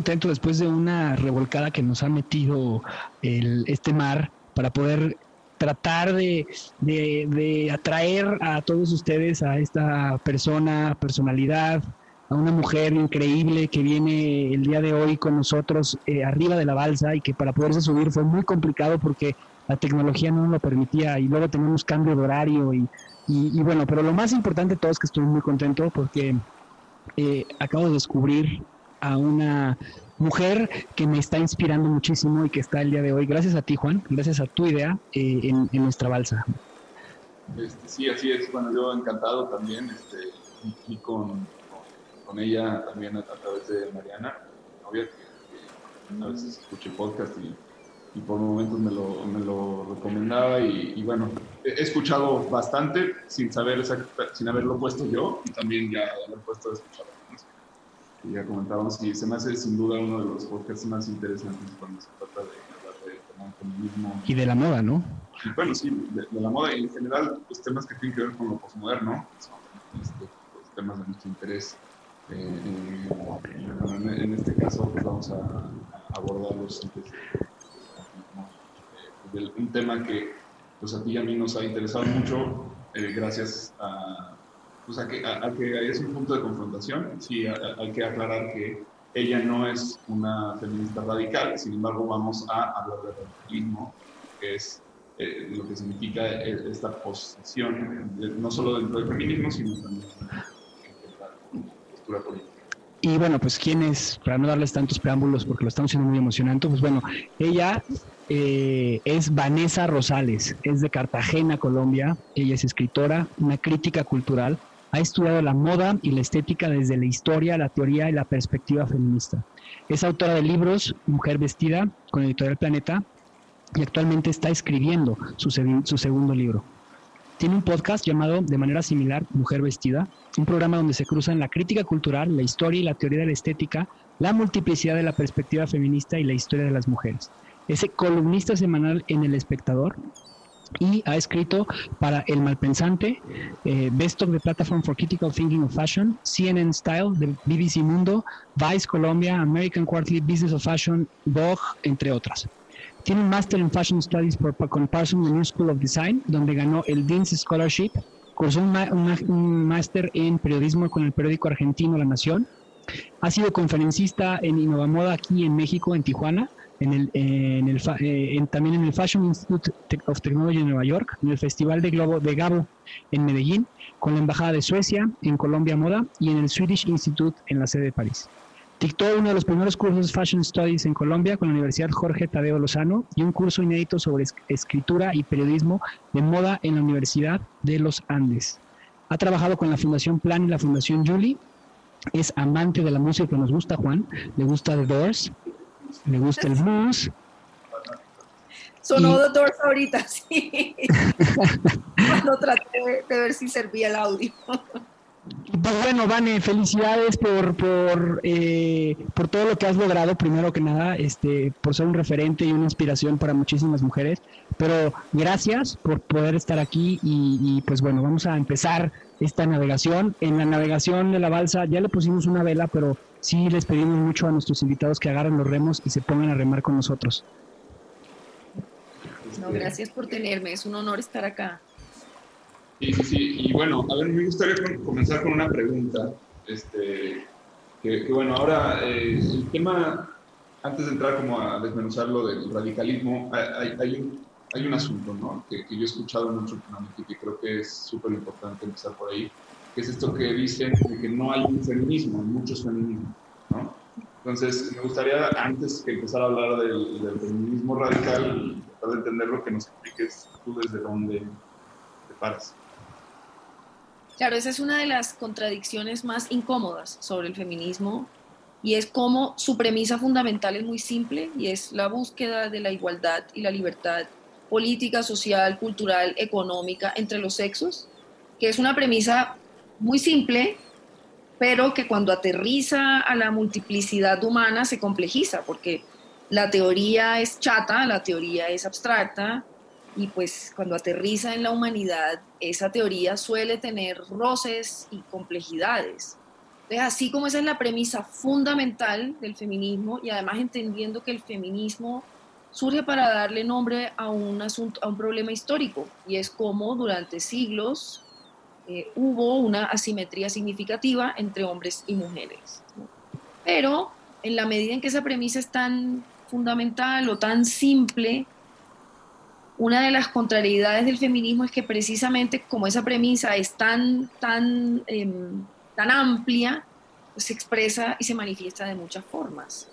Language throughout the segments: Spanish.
Contento después de una revolcada que nos ha metido este mar para poder tratar de, de- de atraer a todos ustedes a esta persona, personalidad, a una mujer increíble que viene el día de hoy con nosotros eh, arriba de la balsa y que para poderse subir fue muy complicado porque la tecnología no nos lo permitía y luego tenemos cambio de horario y, y- y bueno, pero lo más importante de todo es que estoy muy contento porque eh, acabo de descubrir a una mujer que me está inspirando muchísimo y que está el día de hoy, gracias a ti Juan, gracias a tu idea eh, en, nuestra balsa. Este, sí, así es. Bueno, yo encantado también, este, y, con, con, ella también a, través de Mariana, mi novia, que, a veces escucha el podcast y, y por momentos me lo, me lo recomendaba y, bueno, he, escuchado bastante sin saber sin haberlo puesto yo y también ya haber puesto algunos que ya comentábamos y se me hace sin duda uno de los podcasts más interesantes cuando se trata de hablar de tema feminismo Y de la moda, ¿no? y bueno, sí, de, de la moda y en general los temas que tienen que ver con lo posmoderno son este, los temas de nuestro interés. Eh, en, en este caso pues vamos a, a abordarlos antes de- eh, un tema que pues a ti y a mí nos ha interesado mucho eh, gracias a, pues, a, que, a, a que es un punto de confrontación. Sí, a- hay que aclarar que ella no es una feminista radical, sin embargo vamos a hablar de radicalismo, que es eh, lo que significa eh, esta posición, no solo dentro del feminismo, sino también en la postura política. Y bueno, pues quién es, para no darles tantos preámbulos porque lo estamos haciendo muy emocionante, pues bueno, ella eh, es Vanessa Rosales, es de Cartagena, Colombia, ella es escritora, una crítica cultural, ha estudiado la moda y la estética desde la historia, la teoría y la perspectiva feminista. Es autora de libros Mujer Vestida con Editorial Planeta y actualmente está escribiendo su, segun- su segundo libro. Tiene un podcast llamado de manera similar Mujer Vestida, un programa donde se cruzan la crítica cultural, la historia y la teoría de la estética, la multiplicidad de la perspectiva feminista y la historia de las mujeres. Es columnista semanal en El Espectador y ha escrito para El Malpensante, eh, Best of the Platform for Critical Thinking of Fashion, CNN Style de BBC Mundo, Vice Colombia, American Quarterly Business of Fashion, Vogue, entre otras. Tiene un máster en Fashion Studies por, con Parsons New School of Design, donde ganó el Dean's Scholarship. Cursó un, máster en periodismo con el periódico argentino La Nación. Ha sido conferencista en Innovamoda aquí en México, en Tijuana. En el, en el, eh, en- también en el Fashion Institute of Technology en Nueva York, en el Festival de Globo de Gabo en Medellín, con la Embajada de Suecia en Colombia Moda y en el Swedish Institute en la sede de París. Dictó uno de los primeros cursos Fashion Studies en Colombia con la Universidad Jorge Tadeo Lozano y un curso inédito sobre es- escritura y periodismo de moda en la Universidad de los Andes. Ha trabajado con la Fundación Plan y la Fundación Julie es amante de la música que nos gusta, Juan. Le gusta The Doors, le gusta el blues. Sonó The Doors ahorita, sí. Cuando traté de ver si servía el audio. Pues bueno, Vane, felicidades por, por, eh, por todo lo que has logrado, primero que nada, este, por ser un referente y una inspiración para muchísimas mujeres. Pero gracias por poder estar aquí y, y, pues bueno, vamos a empezar esta navegación. En la navegación de la balsa ya le pusimos una vela, pero sí les pedimos mucho a nuestros invitados que agarren los remos y se pongan a remar con nosotros. No, gracias por tenerme, es un honor estar acá. Sí, sí, sí. Y bueno, a ver, me gustaría comenzar con una pregunta. Este, que, que bueno, ahora eh, el tema, antes de entrar como a desmenuzar lo del radicalismo, hay, hay, un, hay un asunto, ¿no? Que, que, yo he escuchado mucho últimamente y que creo que es súper importante empezar por ahí, que es esto que dicen de que no hay un feminismo, hay muchos feminismos, ¿no? Entonces, me gustaría, antes que empezar a hablar del, del feminismo radical, tratar de entender lo que nos expliques tú desde dónde te paras. Claro, esa es una de las contradicciones más incómodas sobre el feminismo y es como su premisa fundamental es muy simple y es la búsqueda de la igualdad y la libertad política, social, cultural, económica entre los sexos, que es una premisa muy simple, pero que cuando aterriza a la multiplicidad humana se complejiza, porque la teoría es chata, la teoría es abstracta, y pues cuando aterriza en la humanidad, esa teoría suele tener roces y complejidades. Entonces, así como esa es la premisa fundamental del feminismo, y además entendiendo que el feminismo surge para darle nombre a un, asunto, a un problema histórico, y es como durante siglos eh, hubo una asimetría significativa entre hombres y mujeres. Pero en la medida en que esa premisa es tan fundamental o tan simple, una de las contrariedades del feminismo es que precisamente como esa premisa es tan, tan, eh, tan amplia, pues se expresa y se manifiesta de muchas formas.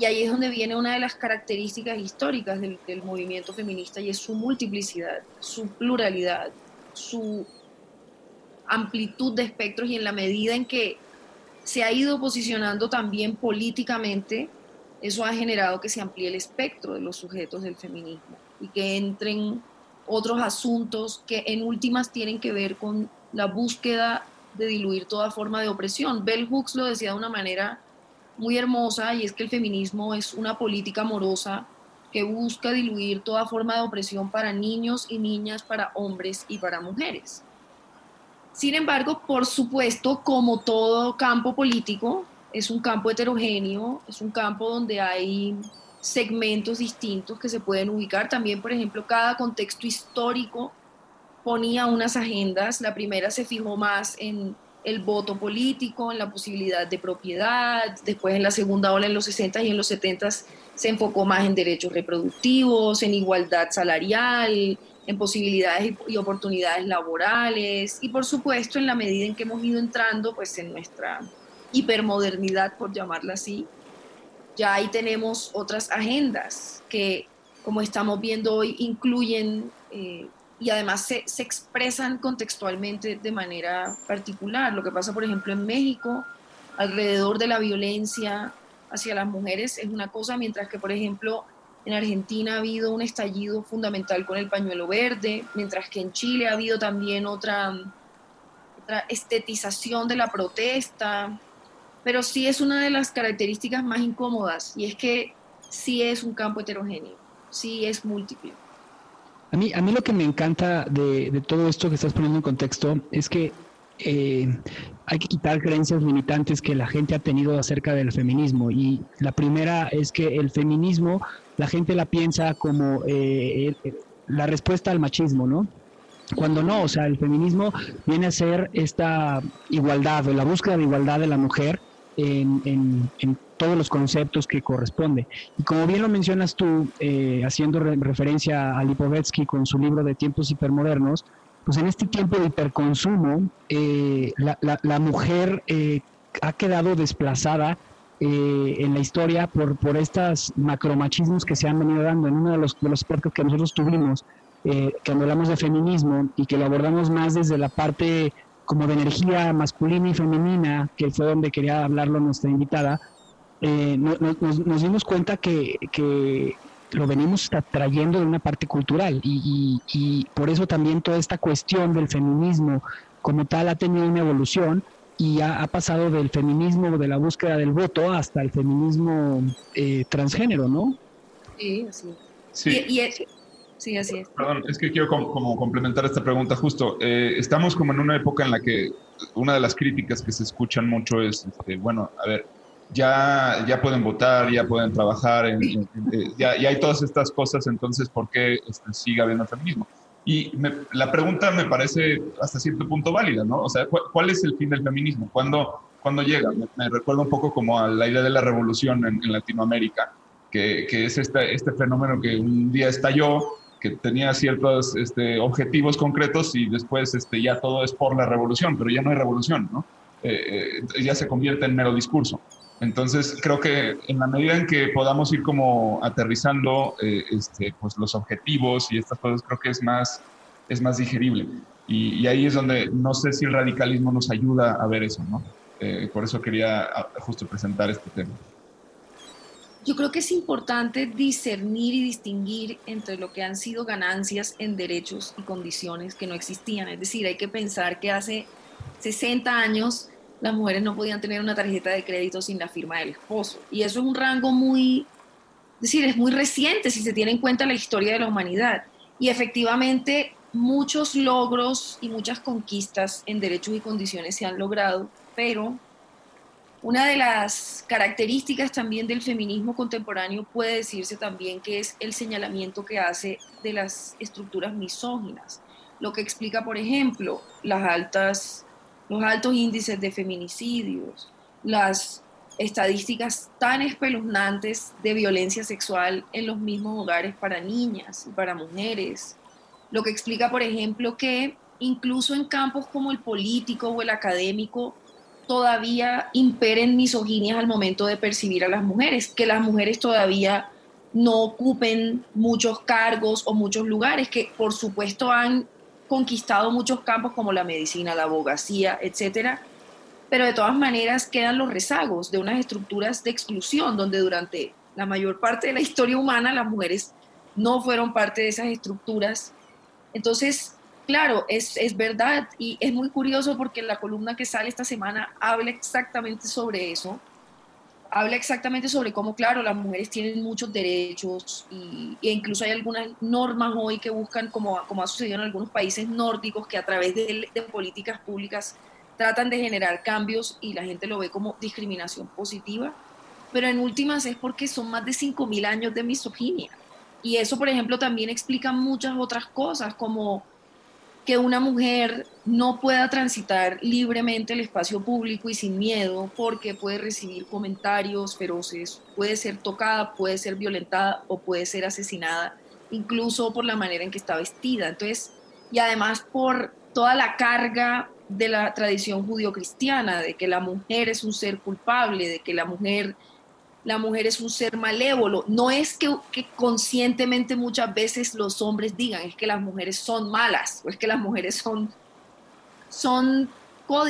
Y ahí es donde viene una de las características históricas del, del movimiento feminista y es su multiplicidad, su pluralidad, su amplitud de espectros y en la medida en que se ha ido posicionando también políticamente, eso ha generado que se amplíe el espectro de los sujetos del feminismo y que entren otros asuntos que en últimas tienen que ver con la búsqueda de diluir toda forma de opresión. Bell Hooks lo decía de una manera muy hermosa y es que el feminismo es una política amorosa que busca diluir toda forma de opresión para niños y niñas, para hombres y para mujeres. Sin embargo, por supuesto, como todo campo político, es un campo heterogéneo, es un campo donde hay segmentos distintos que se pueden ubicar. También, por ejemplo, cada contexto histórico ponía unas agendas. La primera se fijó más en el voto político, en la posibilidad de propiedad. Después, en la segunda ola, en los 60 y en los 70 se enfocó más en derechos reproductivos, en igualdad salarial, en posibilidades y oportunidades laborales y por supuesto en la medida en que hemos ido entrando pues en nuestra hipermodernidad por llamarla así ya ahí tenemos otras agendas que como estamos viendo hoy incluyen eh, y además se, se, expresan contextualmente de manera particular. Lo que pasa por ejemplo en México alrededor de la violencia hacia las mujeres es una cosa mientras que por ejemplo en Argentina ha habido un estallido fundamental con el pañuelo verde, mientras que en Chile ha habido también otra, estetización de la protesta. Pero sí es una de las características más incómodas y es que sí es un campo heterogéneo, sí es múltiple. A mí, a mí lo que me encanta de todo esto que estás poniendo en contexto es que eh, hay que quitar creencias limitantes que la gente ha tenido acerca del feminismo. Y la primera es que el feminismo, la gente la piensa como eh, la respuesta al machismo, ¿no? Cuando no, o sea, el feminismo viene a ser esta igualdad o la búsqueda de igualdad de la mujer en, en, en todos los conceptos que corresponde. Y como bien lo mencionas tú, eh, haciendo re referencia a Lipovetsky con su libro de tiempos hipermodernos, pues en este tiempo de hiperconsumo, eh, la, la, la, mujer eh, ha quedado desplazada eh, en la historia por, por estos macromachismos que se han venido dando. En uno de los, de los podcasts que nosotros tuvimos, eh, que hablamos de feminismo y que lo abordamos más desde la parte como de energía masculina y femenina, que fue donde quería hablarlo nuestra invitada, eh, no- no- nos, nos dimos cuenta que, que lo venimos tra- trayendo de una parte cultural y, y- y por eso también toda esta cuestión del feminismo como tal ha tenido una evolución y ha, ha pasado del feminismo, de la búsqueda del voto, hasta el feminismo eh, transgénero, ¿no? Sí, así es. Sí. Y, y es- sí, así es. Perdón, es que quiero com- como complementar esta pregunta justo. Eh, estamos como en una época en la que una de las críticas que se escuchan mucho es, este, bueno, a ver, ya, ya pueden votar, ya pueden trabajar, en- en- en- ya, ya hay todas estas cosas, entonces, ¿por qué este, sigue habiendo feminismo? Y me- la pregunta me parece hasta cierto punto válida, ¿no? O sea, ¿cu- ¿cuál es el fin del feminismo? ¿Cuándo, cuándo llega? Me, me recuerda un poco como a la idea de la revolución en, en Latinoamérica, que, que es este, este fenómeno que un día estalló, que tenía ciertos este, objetivos concretos y después este, ya todo es por la revolución, pero ya no hay revolución, ¿no? Eh, eh, ya se convierte en mero discurso. Entonces, creo que en la medida en que podamos ir como aterrizando eh, este, pues los objetivos y estas cosas, creo que es más, es más digerible. Y, y ahí es donde no sé si el radicalismo nos ayuda a ver eso, ¿no? Eh, por eso quería justo presentar este tema. Yo creo que es importante discernir y distinguir entre lo que han sido ganancias en derechos y condiciones que no existían. Es decir, hay que pensar que hace 60 años las mujeres no podían tener una tarjeta de crédito sin la firma del esposo. Y eso es un rango muy, es decir, es muy reciente si se tiene en cuenta la historia de la humanidad. Y efectivamente muchos logros y muchas conquistas en derechos y condiciones se han logrado, pero una de las características también del feminismo contemporáneo puede decirse también que es el señalamiento que hace de las estructuras misóginas, lo que explica, por ejemplo, las altas, los altos índices de feminicidios, las estadísticas tan espeluznantes de violencia sexual en los mismos hogares para niñas y para mujeres, lo que explica, por ejemplo, que incluso en campos como el político o el académico, todavía imperen misoginias al momento de percibir a las mujeres, que las mujeres todavía no ocupen muchos cargos o muchos lugares, que por supuesto han conquistado muchos campos como la medicina, la abogacía, etcétera, pero de todas maneras quedan los rezagos de unas estructuras de exclusión donde durante la mayor parte de la historia humana las mujeres no fueron parte de esas estructuras. Entonces, claro, es, es verdad y es muy curioso porque la columna que sale esta semana habla exactamente sobre eso. Habla exactamente sobre cómo, claro, las mujeres tienen muchos derechos y, e incluso hay algunas normas hoy que buscan, como, como ha sucedido en algunos países nórdicos, que a través de, políticas públicas tratan de generar cambios y la gente lo ve como discriminación positiva. Pero en últimas es porque son más de 5.000 años de misoginia. Y eso, por ejemplo, también explica muchas otras cosas, como que una mujer no pueda transitar libremente el espacio público y sin miedo porque puede recibir comentarios feroces, puede ser tocada, puede ser violentada o puede ser asesinada, incluso por la manera en que está vestida. Entonces, y además por toda la carga de la tradición judio-cristiana, de que la mujer es un ser culpable, de que la mujer la mujer es un ser malévolo. No es que, que, conscientemente muchas veces los hombres digan, es que las mujeres son malas, o es que las mujeres son, son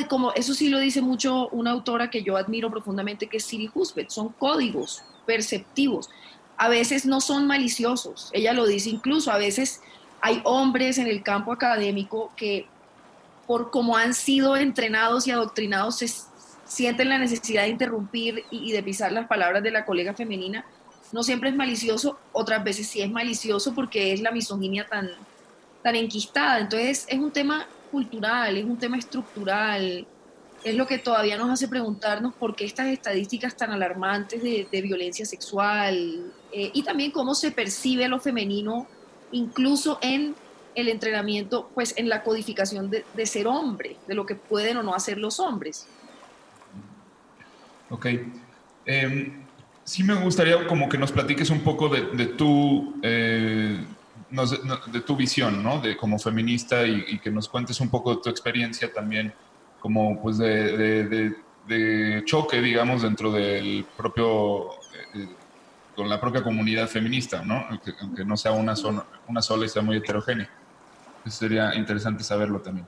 como eso sí lo dice mucho una autora que yo admiro profundamente, que es Siri Husbeth, son códigos perceptivos. A veces no son maliciosos, ella lo dice incluso, a veces hay hombres en el campo académico que por como han sido entrenados y adoctrinados sienten la necesidad de interrumpir y, de pisar las palabras de la colega femenina, no siempre es malicioso, otras veces sí es malicioso porque es la misoginia tan, tan enquistada. Entonces es un tema cultural, es un tema estructural, es lo que todavía nos hace preguntarnos por qué estas estadísticas tan alarmantes de, violencia sexual eh, y también cómo se percibe lo femenino incluso en el entrenamiento, pues en la codificación de ser hombre, de lo que pueden o no hacer los hombres. Ok. Eh, sí me gustaría como que nos platiques un poco de, tu, eh, de tu visión, ¿no? De como feminista y, que nos cuentes un poco de tu experiencia también como pues de, choque, digamos, dentro del propio, eh, con la propia comunidad feminista, ¿no? Aunque, no sea una, sola, una sola y sea muy heterogénea. Entonces sería interesante saberlo también.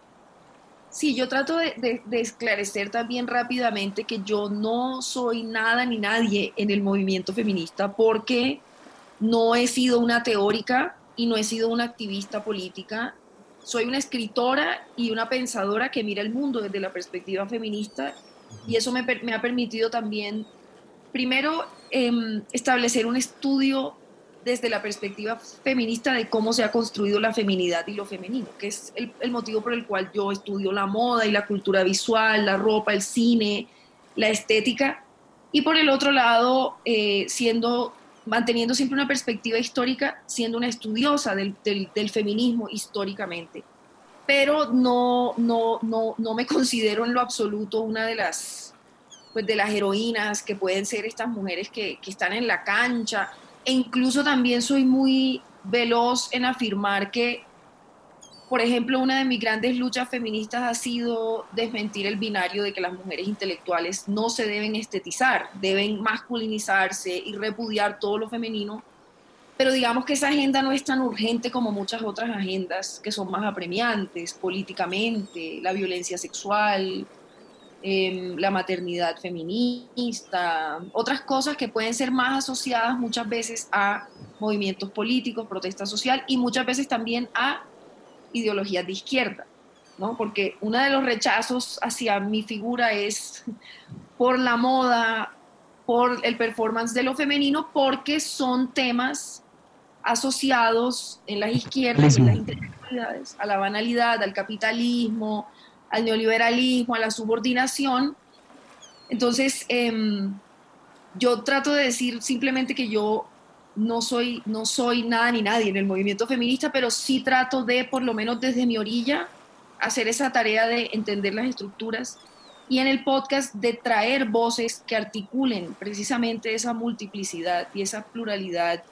Sí, yo trato de, esclarecer también rápidamente que yo no soy nada ni nadie en el movimiento feminista porque no he sido una teórica y no he sido una activista política. Soy una escritora y una pensadora que mira el mundo desde la perspectiva feminista y eso me, me ha permitido también, primero, eh, establecer un estudio desde la perspectiva feminista de cómo se ha construido la feminidad y lo femenino, que es el, el, motivo por el cual yo estudio la moda y la cultura visual, la ropa, el cine, la estética, y por el otro lado, eh, siendo, manteniendo siempre una perspectiva histórica, siendo una estudiosa del, del, del feminismo históricamente. Pero no, no, no, no me considero en lo absoluto una de las, pues, de las heroínas que pueden ser estas mujeres que, que están en la cancha, e incluso también soy muy veloz en afirmar que, por ejemplo, una de mis grandes luchas feministas ha sido desmentir el binario de que las mujeres intelectuales no se deben estetizar, deben masculinizarse y repudiar todo lo femenino. Pero digamos que esa agenda no es tan urgente como muchas otras agendas que son más apremiantes políticamente, la violencia sexual, eh, la maternidad feminista, otras cosas que pueden ser más asociadas muchas veces a movimientos políticos, protesta social y muchas veces también a ideologías de izquierda, ¿no? Porque uno de los rechazos hacia mi figura es por la moda, por el performance de lo femenino, porque son temas asociados en las izquierdas, en las intelectualidades, a la banalidad, al capitalismo, al neoliberalismo, a la subordinación. Entonces, eh, yo trato de decir simplemente que yo no soy, no soy nada ni nadie en el movimiento feminista, pero sí trato de, por lo menos desde mi orilla, hacer esa tarea de entender las estructuras y en el podcast de traer voces que articulen precisamente esa multiplicidad y esa pluralidad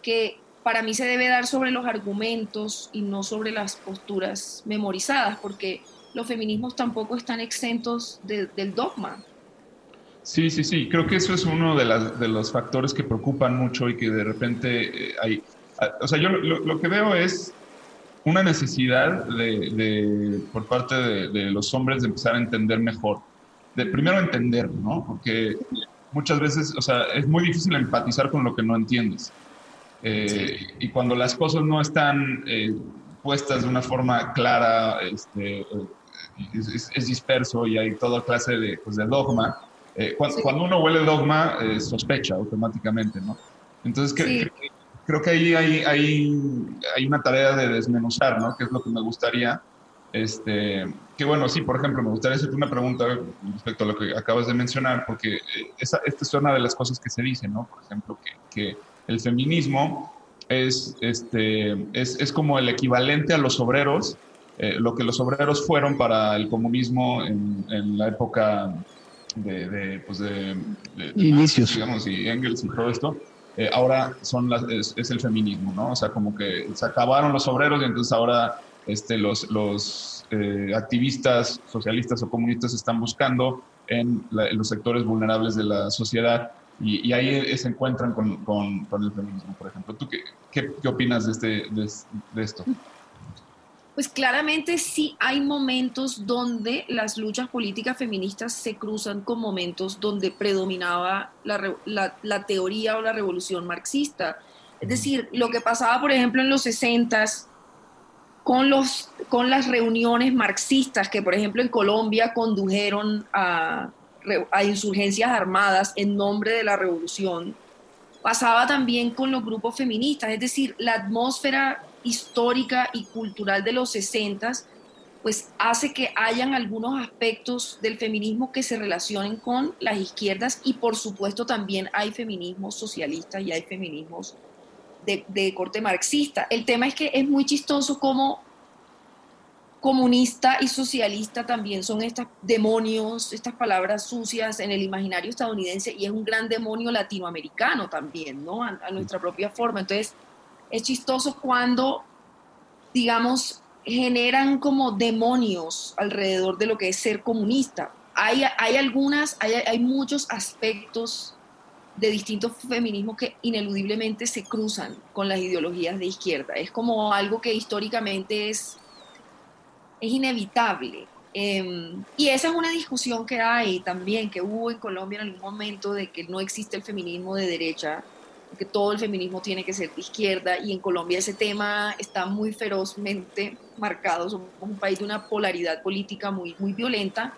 que para mí se debe dar sobre los argumentos y no sobre las posturas memorizadas, porque los feminismos tampoco están exentos de, del dogma. Sí, sí, sí. Creo que eso es uno de, las, de los factores que preocupan mucho y que de repente eh, hay... O sea, yo lo, lo, que veo es una necesidad de, de por parte de, de, los hombres de empezar a entender mejor. De primero entender, ¿no? Porque muchas veces, o sea, es muy difícil empatizar con lo que no entiendes. Eh, sí. Y cuando las cosas no están eh, puestas de una forma clara, este, es, es, disperso y hay toda clase de, pues, de dogma. Eh, cuando, sí. cuando, uno huele dogma, eh, sospecha automáticamente, ¿no? Entonces, sí. que, creo que ahí hay, hay, hay, una tarea de desmenuzar, ¿no? Que es lo que me gustaría. Este, que bueno, sí, por ejemplo, me gustaría hacerte una pregunta respecto a lo que acabas de mencionar, porque eh, esa, esta es una de las cosas que se dice, ¿no? Por ejemplo, que, que el feminismo es, este, es, es como el equivalente a los obreros eh, lo que los obreros fueron para el comunismo en, en la época de, de, pues de, de inicios, digamos, y Engels y todo esto, eh, ahora son las, es, es, el feminismo, ¿no? O sea, como que se acabaron los obreros y entonces ahora este, los, los eh, activistas socialistas o comunistas están buscando en, la, en, los sectores vulnerables de la sociedad y, y ahí se encuentran con, con, con, el feminismo, por ejemplo. ¿Tú qué, qué, qué opinas de, este, de, de esto? Pues claramente sí hay momentos donde las luchas políticas feministas se cruzan con momentos donde predominaba la, la, la teoría o la revolución marxista. Es decir, lo que pasaba, por ejemplo, en los 60 con, los, con las reuniones marxistas que, por ejemplo, en Colombia condujeron a, a insurgencias armadas en nombre de la revolución, pasaba también con los grupos feministas. Es decir, la atmósfera histórica y cultural de los 60, pues hace que hayan algunos aspectos del feminismo que se relacionen con las izquierdas y por supuesto también hay feminismos socialistas y hay feminismos de, de corte marxista. El tema es que es muy chistoso como comunista y socialista también son estos demonios, estas palabras sucias en el imaginario estadounidense y es un gran demonio latinoamericano también, ¿no? A, a nuestra propia forma. Entonces, es chistoso cuando, digamos, generan como demonios alrededor de lo que es ser comunista. Hay, hay algunas, hay, hay muchos aspectos de distintos feminismos que ineludiblemente se cruzan con las ideologías de izquierda. Es como algo que históricamente es, es inevitable. Em, y esa es una discusión que hay también, que hubo en Colombia en algún momento de que no existe el feminismo de derecha, que todo el feminismo tiene que ser de izquierda y en Colombia ese tema está muy ferozmente marcado, somos un país de una polaridad política muy, muy violenta,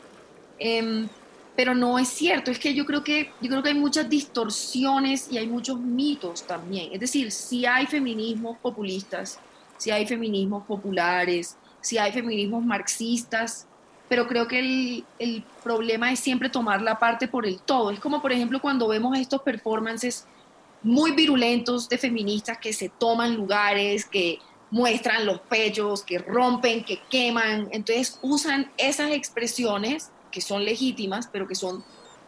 em, pero no es cierto, es que yo creo que, yo creo que hay muchas distorsiones y hay muchos mitos también, es decir, si hay feminismos populistas, si hay feminismos populares, si hay feminismos marxistas, pero creo que el, el, problema es siempre tomar la parte por el todo. Es como, por ejemplo, cuando vemos estos performances muy virulentos de feministas que se toman lugares, que muestran los pechos, que rompen, que queman. Entonces usan esas expresiones que son legítimas, pero que son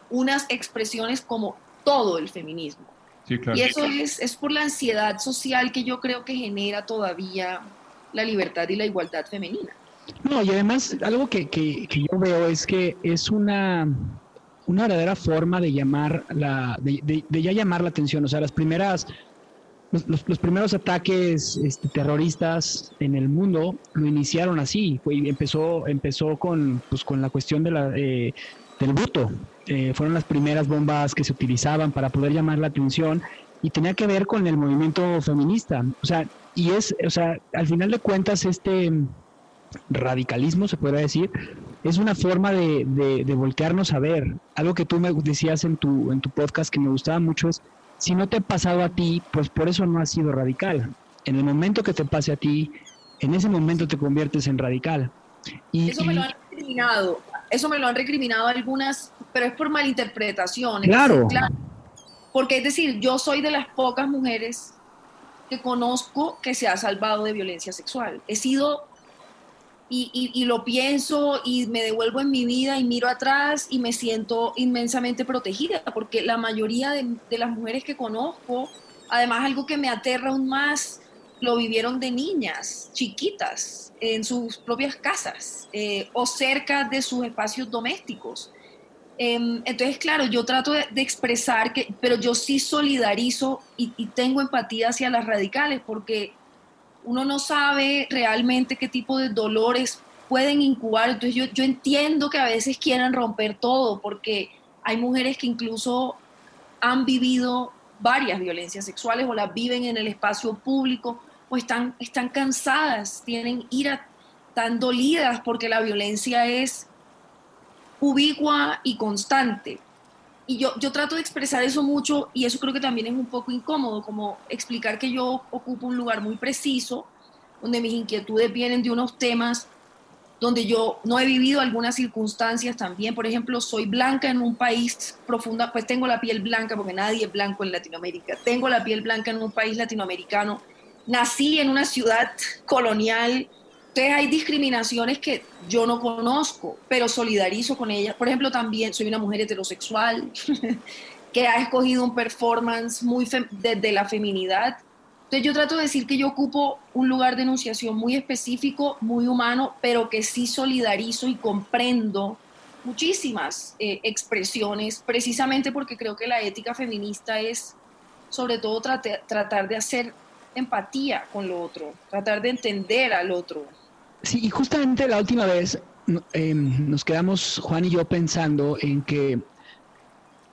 unas expresiones como todo el feminismo. Sí, claro. Y eso es, es por la ansiedad social que yo creo que genera todavía la libertad y la igualdad femenina. No, y además algo que, que, que yo veo es que es una, una verdadera forma de llamar la, de, ya llamar la atención. O sea, las primeras, los, los, primeros ataques este, terroristas en el mundo lo iniciaron así. Empezó, empezó con, pues, con la cuestión de la, eh, del buto. Eh, fueron las primeras bombas que se utilizaban para poder llamar la atención y tenía que ver con el movimiento feminista. O sea, y es, o sea, al final de cuentas, este radicalismo, se podría decir, es una forma de, de, de, voltearnos a ver. Algo que tú me decías en tu, en tu podcast que me gustaba mucho es, si no te ha pasado a ti, pues por eso no has sido radical. En el momento que te pase a ti, en ese momento te conviertes en radical. Y, eso me lo han recriminado, eso me lo han recriminado algunas, pero es por malinterpretación. Claro. claro. Porque es decir, yo soy de las pocas mujeres que conozco que se ha salvado de violencia sexual. He sido y, lo pienso y me devuelvo en mi vida y miro atrás y me siento inmensamente protegida, porque la mayoría de, las mujeres que conozco, además algo que me aterra aún más, lo vivieron de niñas, chiquitas, en sus propias casas eh, o cerca de sus espacios domésticos. Eh, entonces, claro, yo trato de, expresar que, pero yo sí solidarizo y tengo empatía hacia las radicales, porque uno no sabe realmente qué tipo de dolores pueden incubar. Entonces yo, yo, entiendo que a veces quieran romper todo porque hay mujeres que incluso han vivido varias violencias sexuales o las viven en el espacio público o están, están cansadas, tienen ira, tan dolidas porque la violencia es ubicua y constante. Y yo, yo trato de expresar eso mucho y eso creo que también es un poco incómodo, como explicar que yo ocupo un lugar muy preciso, donde mis inquietudes vienen de unos temas donde yo no he vivido algunas circunstancias también. Por ejemplo, soy blanca en un país profunda, pues tengo la piel blanca porque nadie es blanco en Latinoamérica. Tengo la piel blanca en un país latinoamericano. Nací en una ciudad colonial entonces hay discriminaciones que yo no conozco, pero solidarizo con ellas. Por ejemplo, también soy una mujer heterosexual que ha escogido un performance muy desde la feminidad. Entonces yo trato de decir que yo ocupo un lugar de enunciación muy específico, muy humano, pero que sí solidarizo y comprendo muchísimas eh, expresiones, precisamente porque creo que la ética feminista es sobre todo tratar, tratar de hacer empatía con lo otro, tratar de entender al otro. Sí, y justamente la última vez eh, nos quedamos, Juan y yo, pensando en que,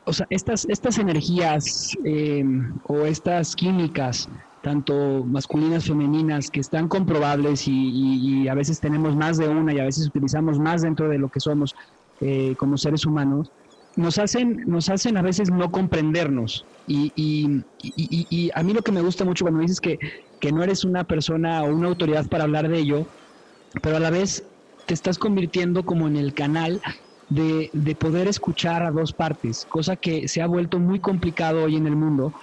o sea, estas, estas energías eh, o estas químicas, tanto masculinas, femeninas, que están comprobables y, a veces tenemos más de una y a veces utilizamos más dentro de lo que somos eh, como seres humanos, nos hacen, nos hacen a veces no comprendernos. Y, y, y, y, a mí lo que me gusta mucho cuando dices que, que no eres una persona o una autoridad para hablar de ello, pero a la vez te estás convirtiendo como en el canal de, de, poder escuchar a dos partes, cosa que se ha vuelto muy complicado hoy en el mundo,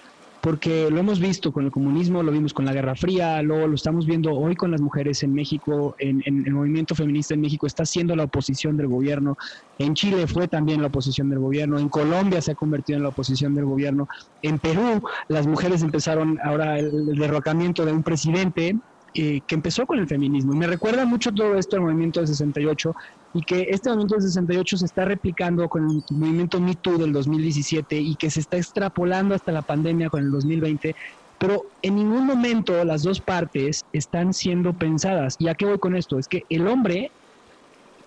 porque lo hemos visto con el comunismo, lo vimos con la Guerra Fría, luego lo estamos viendo hoy con las mujeres en México, en, el movimiento feminista en México está siendo la oposición del gobierno, en Chile fue también la oposición del gobierno, en Colombia se ha convertido en la oposición del gobierno, en Perú las mujeres empezaron ahora el derrocamiento de un presidente eh, que empezó con el feminismo. Me recuerda mucho todo esto al movimiento del 68 y que este movimiento del 68 se está replicando con el movimiento Me Too del 2017 y que se está extrapolando hasta la pandemia con el 2020. Pero en ningún momento las dos partes están siendo pensadas. ¿Y a qué voy con esto? Es que el hombre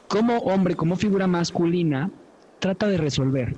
como hombre, como figura masculina, trata de resolver.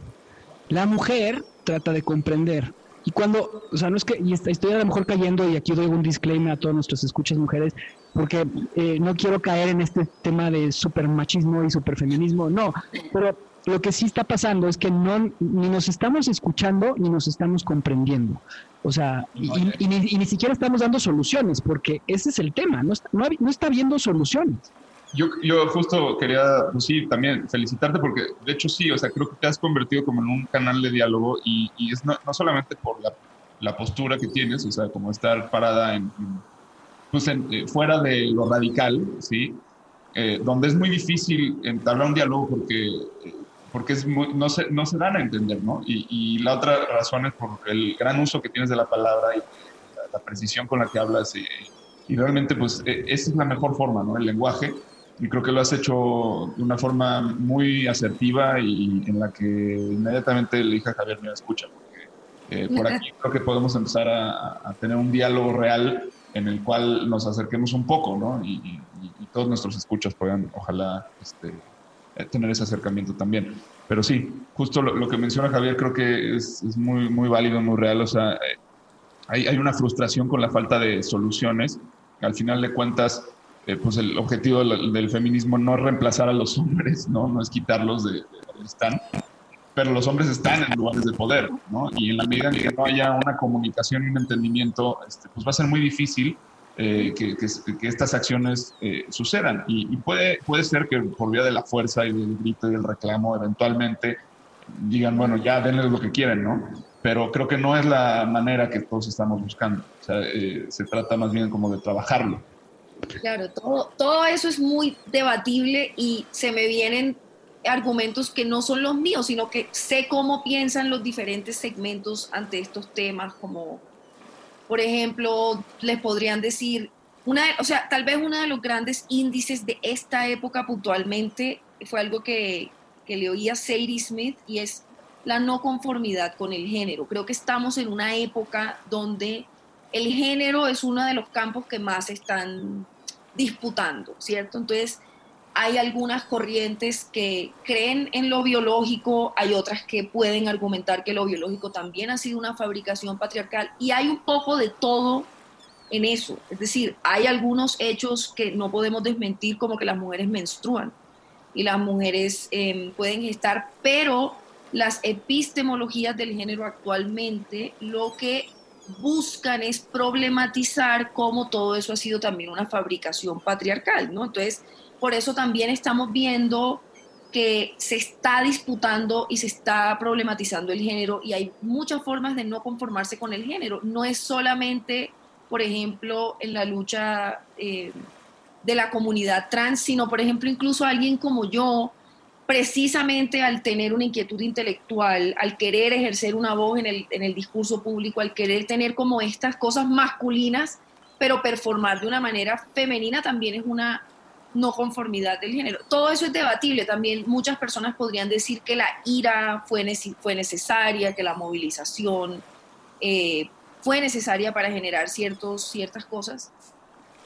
La mujer trata de comprender. Y cuando, o sea, no es que, y estoy a lo mejor cayendo, y aquí doy un disclaimer a todos nuestros escuchas mujeres, porque eh, no quiero caer en este tema de supermachismo y superfeminismo, no, pero lo que sí está pasando es que no, ni nos estamos escuchando ni nos estamos comprendiendo. O sea, y, ni, siquiera estamos dando soluciones, porque ese es el tema, no está, no, está habiendo soluciones. Yo, yo justo quería, pues sí, también felicitarte porque de hecho sí, o sea, creo que te has convertido como en un canal de diálogo y, y es no, no, solamente por la, la, postura que tienes, o sea, como estar parada en, pues en, eh, fuera de lo radical, ¿sí? Eh, donde es muy difícil entablar un diálogo porque eh, porque es no, se, no se dan a entender, ¿no? Y, y, la otra razón es por el gran uso que tienes de la palabra y la, precisión con la que hablas y, y, realmente pues e, esa es la mejor forma, ¿no? El lenguaje y creo que lo has hecho de una forma muy asertiva y en la que inmediatamente le dije a Javier, me escucha, porque eh, por aquí creo que podemos empezar a, a, tener un diálogo real en el cual nos acerquemos un poco, ¿no? Y, y todos nuestros escuchas puedan, ojalá, este, eh, tener ese acercamiento también. Pero sí, justo lo, que menciona Javier creo que es, es, muy, muy válido, muy real. O sea, eh, hay, hay, una frustración con la falta de soluciones. Al final de cuentas, eh, pues el objetivo del, feminismo no es reemplazar a los hombres, ¿no? No es quitarlos de, donde están. Pero los hombres están en lugares de poder, ¿no? Y en la medida en que no haya una comunicación y un entendimiento, este, pues va a ser muy difícil eh, que, estas acciones eh, sucedan. Y, puede, puede ser que por vía de la fuerza y del grito y del reclamo, eventualmente digan, bueno, ya denles lo que quieren, ¿no? Pero creo que no es la manera que todos estamos buscando. Se trata más bien como de trabajarlo. Claro, todo, todo eso es muy debatible y se me vienen argumentos que no son los míos, sino que sé cómo piensan los diferentes segmentos ante estos temas, como por ejemplo, les podrían decir, una, o sea, tal vez uno de los grandes índices de esta época puntualmente fue algo que, que le oía Sadie Smith y es la no conformidad con el género. Creo que estamos en una época donde el género es uno de los campos que más están disputando, ¿cierto? Entonces, hay algunas corrientes que creen en lo biológico, hay otras que pueden argumentar que lo biológico también ha sido una fabricación patriarcal y hay un poco de todo en eso. Es decir, hay algunos hechos que no podemos desmentir como que las mujeres menstruan y las mujeres em, pueden gestar, pero las epistemologías del género actualmente lo que buscan es problematizar cómo todo eso ha sido también una fabricación patriarcal, ¿no? Entonces, por eso también estamos viendo que se está disputando y se está problematizando el género y hay muchas formas de no conformarse con el género. No es solamente, por ejemplo, en la lucha eh, de la comunidad trans, sino, por ejemplo, incluso alguien como yo, precisamente al tener una inquietud intelectual, al querer ejercer una voz en el, en el discurso público, al querer tener como estas cosas masculinas, pero performar de una manera femenina también es una no conformidad del género. Todo eso es debatible. También muchas personas podrían decir que la ira fue, fue necesaria, que la movilización eh, fue necesaria para generar ciertos, ciertas cosas.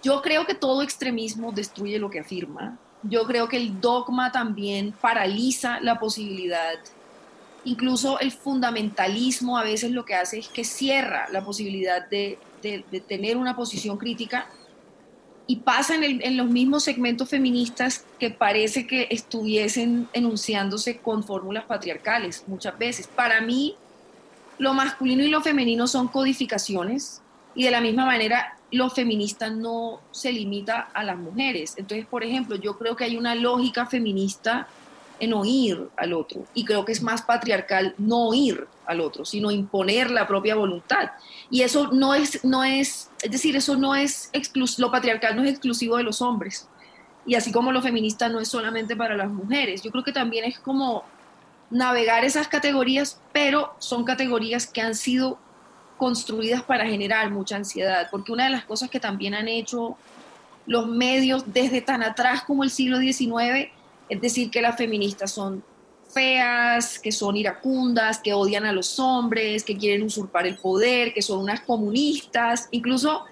Yo creo que todo extremismo destruye lo que afirma. Yo creo que el dogma también paraliza la posibilidad. Incluso el fundamentalismo a veces lo que hace es que cierra la posibilidad de, de, tener una posición crítica y pasa en, los mismos segmentos feministas que parece que estuviesen enunciándose con fórmulas patriarcales muchas veces. Para mí, lo masculino y lo femenino son codificaciones y de la misma manera lo feminista no se limita a las mujeres. Entonces, por ejemplo, yo creo que hay una lógica feminista en oír al otro. Y creo que es más patriarcal no oír al otro, sino imponer la propia voluntad. Y eso no es, no es, es decir, eso no es lo patriarcal no es exclusivo de los hombres. Y así como lo feminista no es solamente para las mujeres. Yo creo que también es como navegar esas categorías, pero son categorías que han sido construidas para generar mucha ansiedad, porque una de las cosas que también han hecho los medios desde tan atrás como el siglo XIX es decir, que las feministas son feas, que son iracundas, que odian a los hombres, que quieren usurpar el poder, que son unas comunistas. Incluso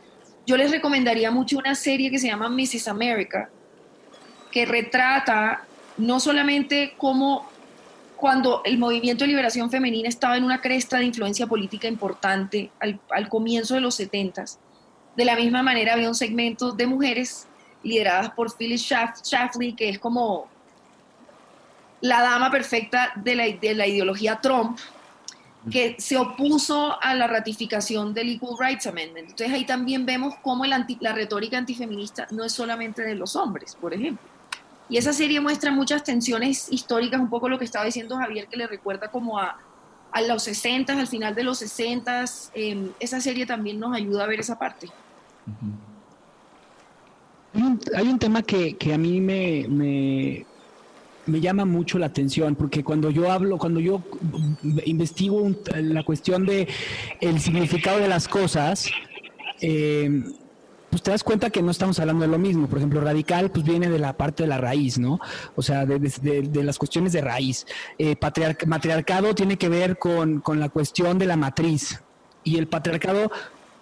yo les recomendaría mucho una serie que se llama Mrs. America, que retrata no solamente como cuando el movimiento de liberación femenina estaba en una cresta de influencia política importante al, al comienzo de los 70 de la misma manera había un segmento de mujeres lideradas por Phyllis Schlafly, que es como la dama perfecta de la, de la ideología Trump, que se opuso a la ratificación del Equal Rights Amendment. Entonces ahí también vemos cómo el la retórica antifeminista no es solamente de los hombres, por ejemplo. Y esa serie muestra muchas tensiones históricas, un poco lo que estaba diciendo Javier, que le recuerda como a, a los 60, al final de los 60. Eh, esa serie también nos ayuda a ver esa parte. Hay un, tema que, que, a mí me, me, llama mucho la atención, porque cuando yo hablo, cuando yo investigo la cuestión de significado de las cosas, eh, pues te das cuenta que no estamos hablando de lo mismo. Por ejemplo, radical, pues viene de la parte de la raíz, ¿no? O sea, de, de, las cuestiones de raíz. Eh, matriarcado tiene que ver con, con, la cuestión de la matriz. Y el patriarcado,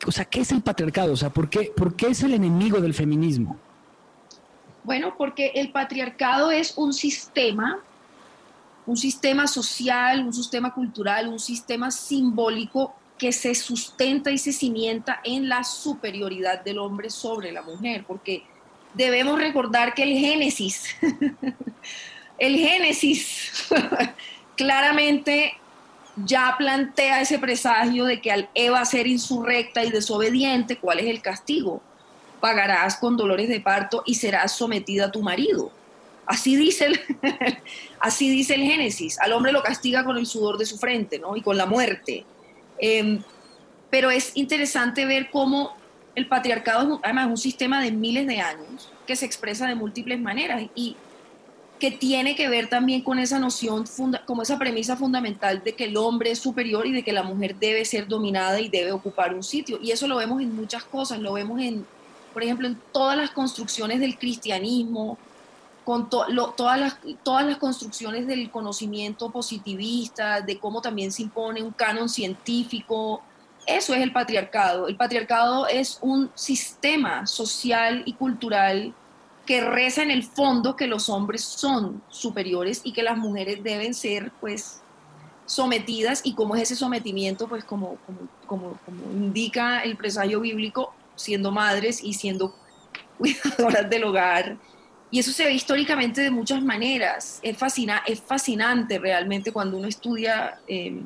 o sea, ¿qué es el patriarcado? O sea, ¿por qué, por qué es el enemigo del feminismo? Bueno, porque el patriarcado es un sistema, un sistema social, un sistema cultural, un sistema simbólico que se sustenta y se cimienta en la superioridad del hombre sobre la mujer, porque debemos recordar que el Génesis, el Génesis claramente ya plantea ese presagio de que al Eva ser insurrecta y desobediente, ¿cuál es el castigo? Pagarás con dolores de parto y serás sometida a tu marido. Así dice el, así dice el Génesis. Al hombre lo castiga con el sudor de su frente, ¿no? Y con la muerte. Eh, pero es interesante ver cómo el patriarcado es además un sistema de miles de años que se expresa de múltiples maneras y que tiene que ver también con esa noción, como esa premisa fundamental de que el hombre es superior y de que la mujer debe ser dominada y debe ocupar un sitio. Y eso lo vemos en muchas cosas, lo vemos en, por ejemplo, en todas las construcciones del cristianismo, con todas, las, construcciones del conocimiento positivista, de cómo también se impone un canon científico. Eso es el patriarcado. El patriarcado es un sistema social y cultural que reza en el fondo que los hombres son superiores y que las mujeres deben ser, pues, sometidas y cómo es ese sometimiento, pues como, como indica el presagio bíblico, siendo madres y siendo cuidadoras del hogar, y eso se ve históricamente de muchas maneras. Es, fascina, es fascinante realmente cuando uno estudia, eh,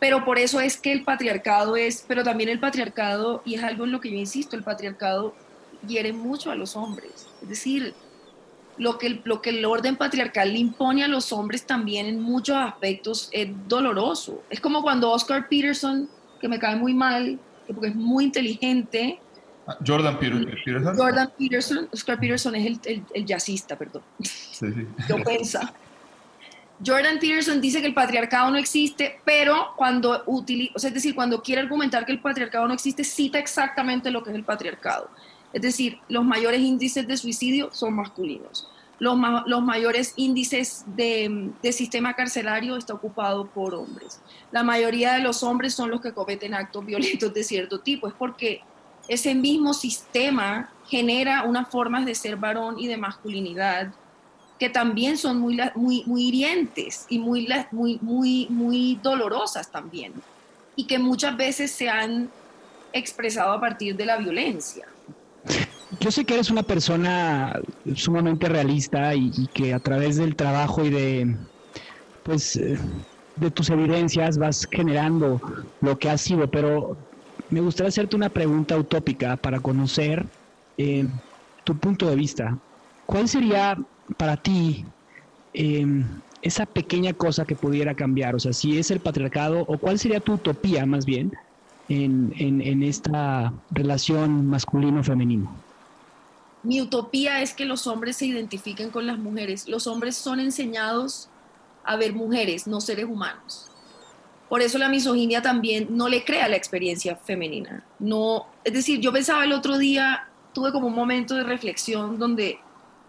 pero por eso es que el patriarcado es, pero también el patriarcado, y es algo en lo que yo insisto, el patriarcado hiere mucho a los hombres. Es decir, lo que, el, lo que el orden patriarcal le impone a los hombres también en muchos aspectos es doloroso. Es como cuando Oscar Peterson, que me cae muy mal, porque es muy inteligente, Jordan Peterson. Jordan Peterson, Oscar Peterson es el, el, el jazzista, perdón. Sí, sí. Yo pensa. Jordan Peterson dice que el patriarcado no existe, pero cuando utiliza, o sea, es decir, cuando quiere argumentar que el patriarcado no existe, cita exactamente lo que es el patriarcado. Es decir, los mayores índices de suicidio son masculinos. Los, ma los mayores índices de, de, sistema carcelario está ocupado por hombres. La mayoría de los hombres son los que cometen actos violentos de cierto tipo. Es porque ese mismo sistema genera unas formas de ser varón y de masculinidad que también son muy, muy, muy hirientes y muy, muy, muy, dolorosas también, y que muchas veces se han expresado a partir de la violencia. Yo sé que eres una persona sumamente realista y, y que a través del trabajo y de, pues, eh, de tus evidencias vas generando lo que has sido, pero me gustaría hacerte una pregunta utópica para conocer eh, tu punto de vista. ¿Cuál sería para ti eh, esa pequeña cosa que pudiera cambiar? O sea, si es el patriarcado, o cuál sería tu utopía más bien en, en, en esta relación masculino-femenino. Mi utopía es que los hombres se identifiquen con las mujeres. Los hombres son enseñados a ver mujeres, no seres humanos. Por eso la misoginia también no le crea la experiencia femenina. No, es decir, yo pensaba el otro día, tuve como un momento de reflexión donde